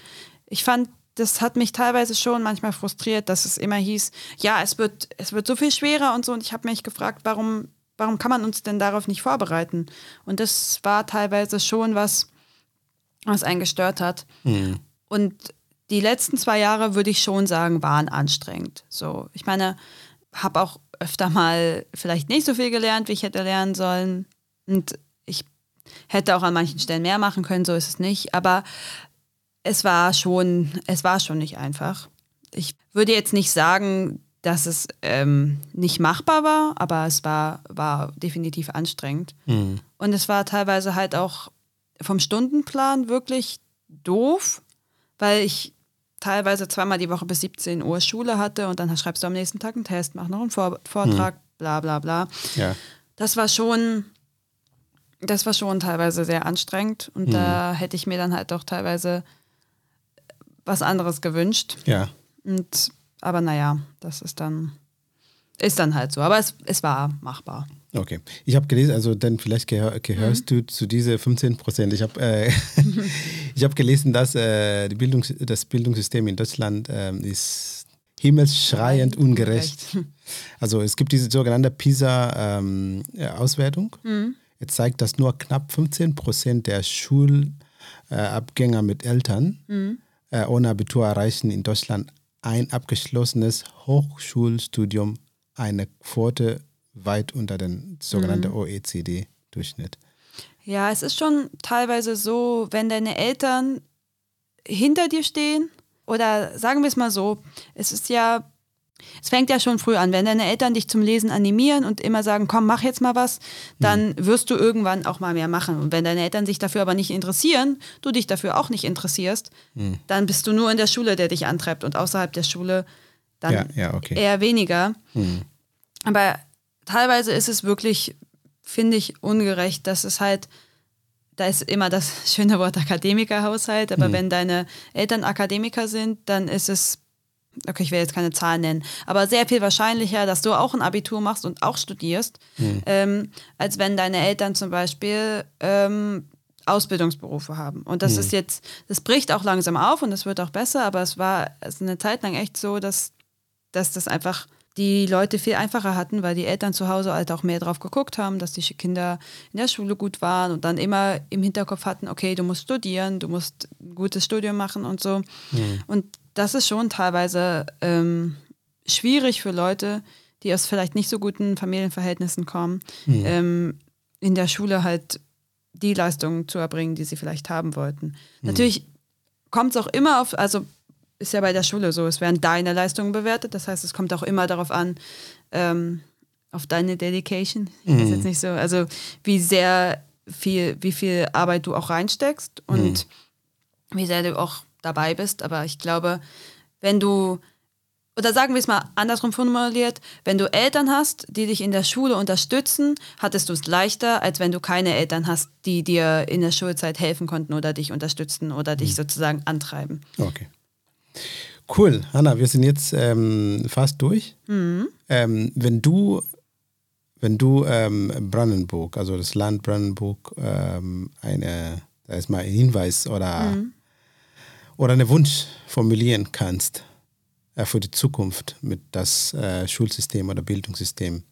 S2: ich fand, das hat mich teilweise schon manchmal frustriert, dass es immer hieß, ja, es wird, es wird so viel schwerer und so. Und ich habe mich gefragt, warum, warum kann man uns denn darauf nicht vorbereiten? Und das war teilweise schon was, was einen gestört hat. Und die letzten zwei Jahre, würde ich schon sagen, waren anstrengend. So, ich meine, habe auch öfter mal vielleicht nicht so viel gelernt, wie ich hätte lernen sollen. Und ich hätte auch an manchen Stellen mehr machen können, so ist es nicht. Aber es war schon, es war schon nicht einfach. Ich würde jetzt nicht sagen, dass es ähm, nicht machbar war, aber es war, war definitiv anstrengend. Und es war teilweise halt auch vom Stundenplan wirklich doof, weil ich teilweise zweimal die Woche bis 17 Uhr Schule hatte und dann schreibst du am nächsten Tag einen Test, mach noch einen Vor Vortrag, bla bla bla.
S1: Ja.
S2: Das war schon, das war schon teilweise sehr anstrengend und da hätte ich mir dann halt auch teilweise was anderes gewünscht.
S1: Ja.
S2: Und, aber naja, das ist dann, ist dann halt so. Aber es, es war machbar.
S1: Okay. Ich habe gelesen, also dann vielleicht gehör, gehörst du zu diese 15 Prozent. Ich habe äh, ich hab gelesen, dass äh, die Bildungs das Bildungssystem in Deutschland ähm, ist himmelsschreiend ungerecht. Also es gibt diese sogenannte PISA-Auswertung. Es zeigt, dass nur knapp 15 Prozent der Schulabgänger mit Eltern äh, ohne Abitur erreichen in Deutschland ein abgeschlossenes Hochschulstudium eine Quote weit unter den sogenannten mhm. OECD-Durchschnitt.
S2: Ja, es ist schon teilweise so, wenn deine Eltern hinter dir stehen, oder sagen wir es mal so, es ist ja es fängt ja schon früh an. Wenn deine Eltern dich zum Lesen animieren und immer sagen, komm, mach jetzt mal was, dann mhm. wirst du irgendwann auch mal mehr machen. Und wenn deine Eltern sich dafür aber nicht interessieren, du dich dafür auch nicht interessierst, mhm. dann bist du nur in der Schule, der dich antreibt und außerhalb der Schule dann ja, ja, okay. eher weniger. Mhm. Aber teilweise ist es wirklich, finde ich, ungerecht, dass es halt da ist immer das schöne Wort Akademikerhaushalt, aber mhm. wenn deine Eltern Akademiker sind, dann ist es okay, ich will jetzt keine Zahlen nennen, aber sehr viel wahrscheinlicher, dass du auch ein Abitur machst und auch studierst, mhm. ähm, als wenn deine Eltern zum Beispiel ähm, Ausbildungsberufe haben. Und das mhm. ist jetzt, das bricht auch langsam auf und es wird auch besser, aber es war eine Zeit lang echt so, dass, dass das einfach die Leute viel einfacher hatten, weil die Eltern zu Hause halt auch mehr drauf geguckt haben, dass die Kinder in der Schule gut waren und dann immer im Hinterkopf hatten, okay, du musst studieren, du musst ein gutes Studium machen und so. Mhm. Und das ist schon teilweise ähm, schwierig für Leute, die aus vielleicht nicht so guten Familienverhältnissen kommen, mhm. ähm, in der Schule halt die Leistungen zu erbringen, die sie vielleicht haben wollten. Mhm. Natürlich kommt es auch immer auf, also ist ja bei der Schule so, es werden deine Leistungen bewertet, das heißt, es kommt auch immer darauf an, ähm, auf deine Dedication. Ich weiß jetzt mhm. nicht so, also wie sehr viel, wie viel Arbeit du auch reinsteckst und mhm. wie sehr du auch dabei bist. Aber ich glaube, wenn du, oder sagen wir es mal andersrum formuliert, wenn du Eltern hast, die dich in der Schule unterstützen, hattest du es leichter, als wenn du keine Eltern hast, die dir in der Schulzeit helfen konnten oder dich unterstützen oder dich mhm. sozusagen antreiben.
S1: Okay. Cool, Hanna, wir sind jetzt ähm, fast durch. Mhm. Ähm, wenn du, wenn du ähm, Brandenburg, also das Land Brandenburg, ähm, eine, da ist mal ein Hinweis oder mhm oder einen Wunsch formulieren kannst äh, für die Zukunft mit das äh, Schulsystem oder Bildungssystem,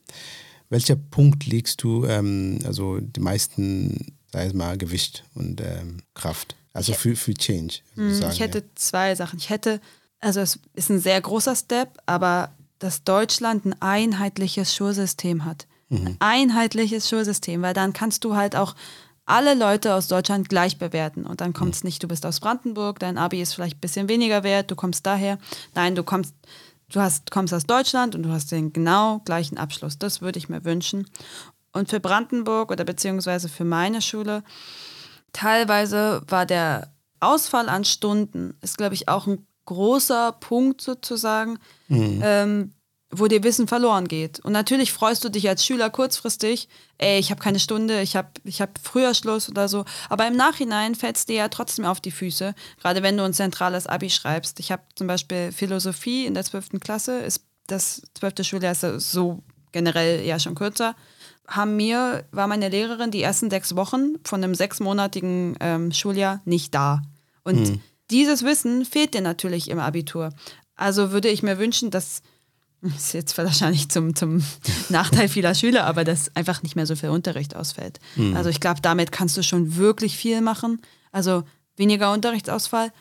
S1: welcher Punkt legst du, ähm, also die meisten, sag ich mal, Gewicht und ähm, Kraft? Also für, für Change.
S2: Hm, sagen, ich hätte ja. zwei Sachen. Ich hätte, also es ist ein sehr großer Step, aber dass Deutschland ein einheitliches Schulsystem hat. Mhm. Ein einheitliches Schulsystem, weil dann kannst du halt auch alle Leute aus Deutschland gleich bewerten. Und dann kommt es mhm. nicht, du bist aus Brandenburg, dein Abi ist vielleicht ein bisschen weniger wert, du kommst daher. Nein, du kommst, du hast, kommst aus Deutschland und du hast den genau gleichen Abschluss. Das würde ich mir wünschen. Und für Brandenburg oder beziehungsweise für meine Schule, teilweise war der Ausfall an Stunden, ist, glaube ich, auch ein großer Punkt sozusagen, mhm. ähm, wo dir Wissen verloren geht. Und natürlich freust du dich als Schüler kurzfristig, ey, ich habe keine Stunde, ich habe ich hab früher Schluss oder so. Aber im Nachhinein fällt es dir ja trotzdem auf die Füße, gerade wenn du ein zentrales Abi schreibst. Ich habe zum Beispiel Philosophie in der 12. Klasse, ist das 12. Schuljahr ist so generell ja schon kürzer. Haben mir, war meine Lehrerin die ersten sechs Wochen von einem sechsmonatigen ähm, Schuljahr nicht da. Und hm. dieses Wissen fehlt dir natürlich im Abitur. Also würde ich mir wünschen, dass ist jetzt wahrscheinlich zum, zum Nachteil vieler Schüler, aber dass einfach nicht mehr so viel Unterricht ausfällt. Mhm. Also ich glaube, damit kannst du schon wirklich viel machen. Also weniger Unterrichtsausfall.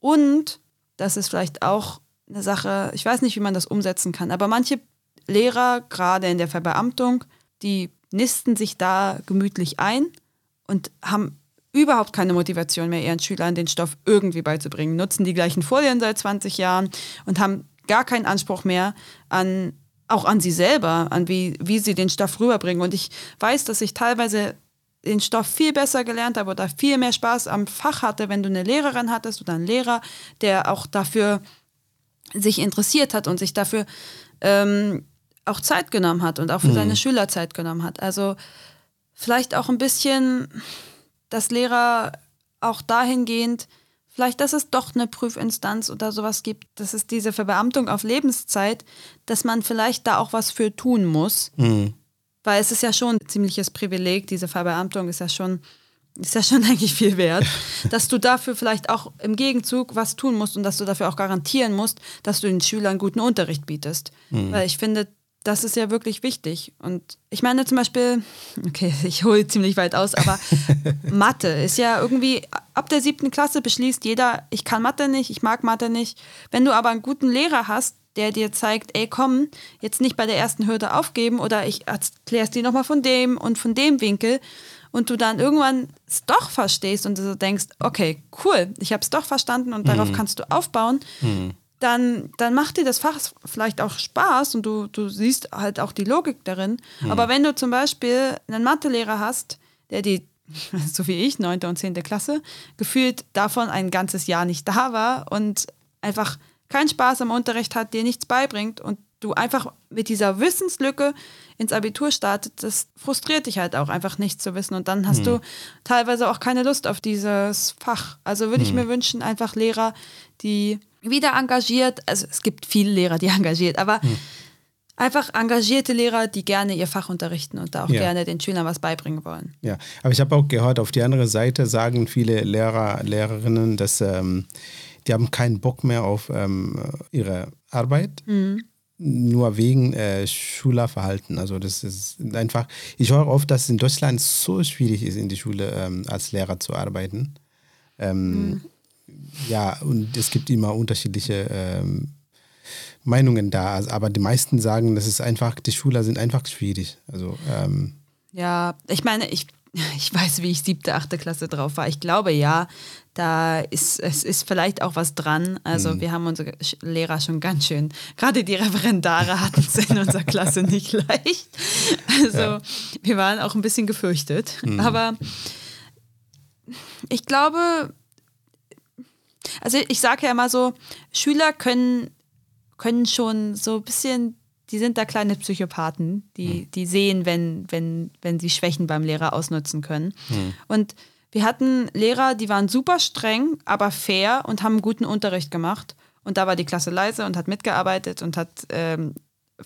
S2: Und das ist vielleicht auch eine Sache, ich weiß nicht, wie man das umsetzen kann, aber manche Lehrer, gerade in der Verbeamtung, die nisten sich da gemütlich ein und haben überhaupt keine Motivation mehr, ihren Schülern den Stoff irgendwie beizubringen, nutzen die gleichen Folien seit 20 Jahren und haben gar keinen Anspruch mehr an auch an sie selber, an wie, wie sie den Stoff rüberbringen. Und ich weiß, dass ich teilweise den Stoff viel besser gelernt habe oder viel mehr Spaß am Fach hatte, wenn du eine Lehrerin hattest oder einen Lehrer, der auch dafür sich interessiert hat und sich dafür ähm, auch Zeit genommen hat und auch für mhm. seine Schüler Zeit genommen hat. Also vielleicht auch ein bisschen, dass Lehrer auch dahingehend vielleicht, dass es doch eine Prüfinstanz oder sowas gibt, dass es diese Verbeamtung auf Lebenszeit, dass man vielleicht da auch was für tun muss. Mhm. Weil es ist ja schon ein ziemliches Privileg, diese Verbeamtung ist ja schon, ist ja schon eigentlich viel wert, dass du dafür vielleicht auch im Gegenzug was tun musst und dass du dafür auch garantieren musst, dass du den Schülern guten Unterricht bietest. Mhm. Weil ich finde, das ist ja wirklich wichtig. Und ich meine zum Beispiel, okay, ich hole ziemlich weit aus, aber Mathe ist ja irgendwie, ab der siebten Klasse beschließt jeder, ich kann Mathe nicht, ich mag Mathe nicht. Wenn du aber einen guten Lehrer hast, der dir zeigt, ey, komm, jetzt nicht bei der ersten Hürde aufgeben oder ich erkläre es dir nochmal von dem und von dem Winkel und du dann irgendwann es doch verstehst und du denkst, okay, cool, ich habe es doch verstanden und mhm. darauf kannst du aufbauen, mhm. Dann, dann macht dir das Fach vielleicht auch Spaß und du, du siehst halt auch die Logik darin. Mhm. Aber wenn du zum Beispiel einen Mathelehrer hast, der die, so wie ich, neunte und zehnte Klasse, gefühlt davon ein ganzes Jahr nicht da war und einfach keinen Spaß am Unterricht hat, dir nichts beibringt und du einfach mit dieser Wissenslücke ins Abitur startet, das frustriert dich halt auch einfach nicht zu wissen. Und dann hast hm. du teilweise auch keine Lust auf dieses Fach. Also würde hm. ich mir wünschen, einfach Lehrer, die wieder engagiert, also es gibt viele Lehrer, die engagiert, aber hm. einfach engagierte Lehrer, die gerne ihr Fach unterrichten und da auch ja. gerne den Schülern was beibringen wollen.
S1: Ja, aber ich habe auch gehört, auf die andere Seite sagen viele Lehrer, Lehrerinnen, dass ähm, die haben keinen Bock mehr auf ähm, ihre Arbeit. Mhm nur wegen äh, Schülerverhalten. Also das ist einfach, ich höre oft, dass es in Deutschland so schwierig ist, in die Schule ähm, als Lehrer zu arbeiten. Ähm, mhm. Ja, und es gibt immer unterschiedliche ähm, Meinungen da. Also, aber die meisten sagen, das ist einfach, die Schüler sind einfach schwierig. Also ähm,
S2: ja, ich meine, ich ich weiß, wie ich siebte, achte Klasse drauf war. Ich glaube ja, da ist es ist vielleicht auch was dran. Also mhm. wir haben unsere Lehrer schon ganz schön, gerade die Referendare hatten es in unserer Klasse nicht leicht. Also ja. wir waren auch ein bisschen gefürchtet. Mhm. Aber ich glaube, also ich sage ja immer so, Schüler können, können schon so ein bisschen die sind da kleine Psychopathen, die, mhm. die sehen, wenn, wenn, wenn sie Schwächen beim Lehrer ausnutzen können. Mhm. Und wir hatten Lehrer, die waren super streng, aber fair und haben guten Unterricht gemacht. Und da war die Klasse leise und hat mitgearbeitet und hat, ähm,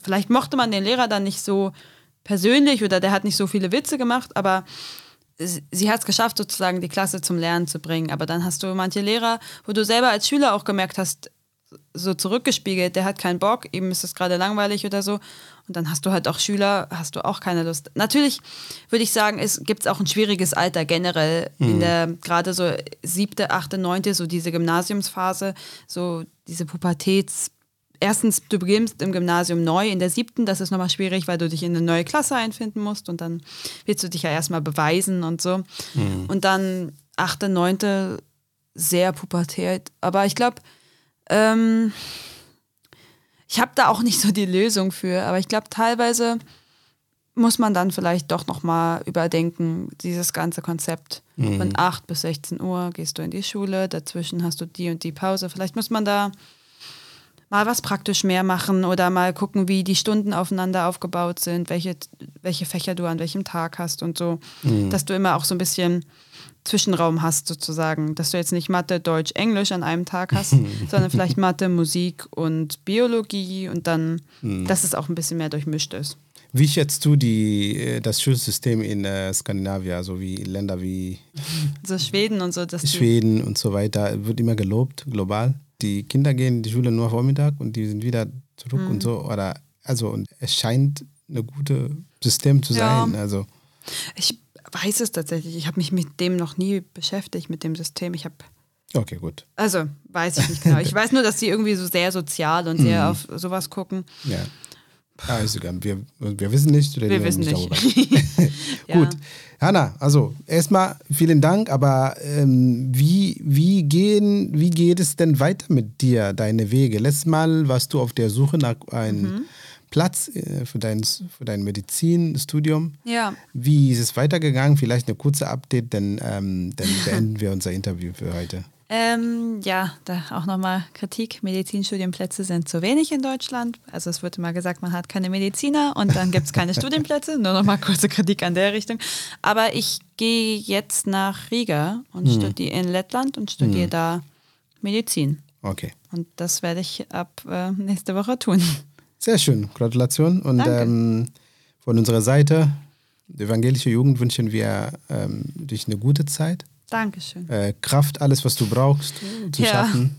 S2: vielleicht mochte man den Lehrer dann nicht so persönlich oder der hat nicht so viele Witze gemacht, aber sie hat es geschafft, sozusagen die Klasse zum Lernen zu bringen. Aber dann hast du manche Lehrer, wo du selber als Schüler auch gemerkt hast, so zurückgespiegelt, der hat keinen Bock, ihm ist es gerade langweilig oder so. Und dann hast du halt auch Schüler, hast du auch keine Lust. Natürlich würde ich sagen, es gibt auch ein schwieriges Alter generell mhm. in der gerade so siebte, achte, neunte, so diese Gymnasiumsphase, so diese Pubertäts. Erstens, du beginnst im Gymnasium neu, in der siebten, das ist nochmal schwierig, weil du dich in eine neue Klasse einfinden musst und dann willst du dich ja erstmal beweisen und so. Mhm. Und dann achte, neunte, sehr Pubertät. Aber ich glaube, ähm, ich habe da auch nicht so die Lösung für, aber ich glaube, teilweise muss man dann vielleicht doch nochmal überdenken, dieses ganze Konzept. Mhm. Von 8 bis 16 Uhr gehst du in die Schule, dazwischen hast du die und die Pause. Vielleicht muss man da mal was praktisch mehr machen oder mal gucken, wie die Stunden aufeinander aufgebaut sind, welche, welche Fächer du an welchem Tag hast und so, mhm. dass du immer auch so ein bisschen Zwischenraum hast sozusagen, dass du jetzt nicht Mathe, Deutsch, Englisch an einem Tag hast, sondern vielleicht Mathe, Musik und Biologie und dann, mhm. dass es auch ein bisschen mehr durchmischt ist.
S1: Wie schätzt du die, äh, das Schulsystem in äh, Skandinavien, also wie Länder wie
S2: so Schweden und so?
S1: Schweden und so weiter, wird immer gelobt, global. Die Kinder gehen in die Schule nur Vormittag und die sind wieder zurück mhm. und so. Oder also und es scheint ein gutes System zu sein. Ja. Also.
S2: Ich weiß es tatsächlich. Ich habe mich mit dem noch nie beschäftigt, mit dem System. Ich habe.
S1: Okay, gut.
S2: Also, weiß ich nicht genau. Ich weiß nur, dass sie irgendwie so sehr sozial und sehr mhm. auf sowas gucken.
S1: Ja. Also, wir, wir wissen nicht,
S2: oder wir wissen nicht, darüber.
S1: Gut. Hanna, also erstmal vielen Dank, aber ähm, wie, wie, gehen, wie geht es denn weiter mit dir, deine Wege? Letztes Mal warst du auf der Suche nach einem mhm. Platz äh, für dein, für dein Medizinstudium.
S2: Ja.
S1: Wie ist es weitergegangen? Vielleicht eine kurze Update, denn ähm, dann beenden wir unser Interview für heute.
S2: Ähm, ja, da auch nochmal Kritik. Medizinstudienplätze sind zu wenig in Deutschland. Also es wird immer gesagt, man hat keine Mediziner und dann gibt es keine Studienplätze. Nur nochmal kurze Kritik an der Richtung. Aber ich gehe jetzt nach Riga und hm. studiere in Lettland und studiere hm. da Medizin.
S1: Okay.
S2: Und das werde ich ab äh, nächste Woche tun.
S1: Sehr schön, Gratulation. Und ähm, von unserer Seite, die evangelische Jugend, wünschen wir ähm, dich eine gute Zeit.
S2: Dankeschön.
S1: Äh, Kraft, alles, was du brauchst, zu ja. schaffen.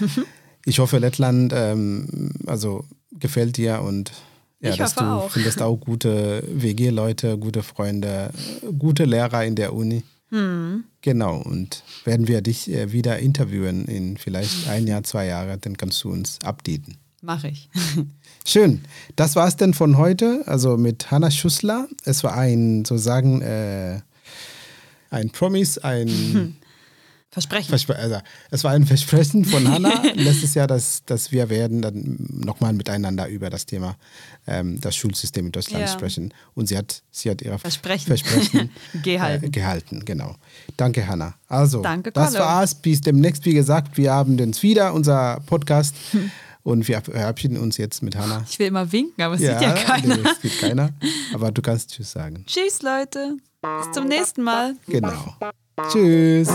S1: ich hoffe, Lettland ähm, also gefällt dir und Ja,
S2: Ich
S1: dass
S2: hoffe
S1: du
S2: auch.
S1: findest auch gute WG-Leute, gute Freunde, gute Lehrer in der Uni.
S2: Hm.
S1: Genau, und werden wir dich äh, wieder interviewen in vielleicht ein Jahr, zwei Jahre, dann kannst du uns updaten.
S2: Mache ich.
S1: Schön. Das war's denn von heute, also mit Hanna Schussler. Es war ein sozusagen äh, ein Promise, ein
S2: Versprechen.
S1: Verspre also, es war ein Versprechen von Hanna letztes Jahr, dass, dass wir werden dann nochmal miteinander über das Thema ähm, das Schulsystem in Deutschland
S2: Ja.
S1: sprechen. Und sie hat, sie hat ihre
S2: Versprechen.
S1: Versprechen
S2: Gehalten.
S1: Äh, gehalten, genau. Danke, Hanna. Also,
S2: Danke,
S1: das war's. Bis demnächst, wie gesagt, wir haben uns wieder, unser Podcast. Und wir verabschieden uns jetzt mit Hanna.
S2: Ich will immer winken, aber es sieht ja keiner.
S1: Es sieht keiner. Aber du kannst Tschüss sagen.
S2: Tschüss, Leute. Bis zum nächsten Mal.
S1: Genau. Tschüss.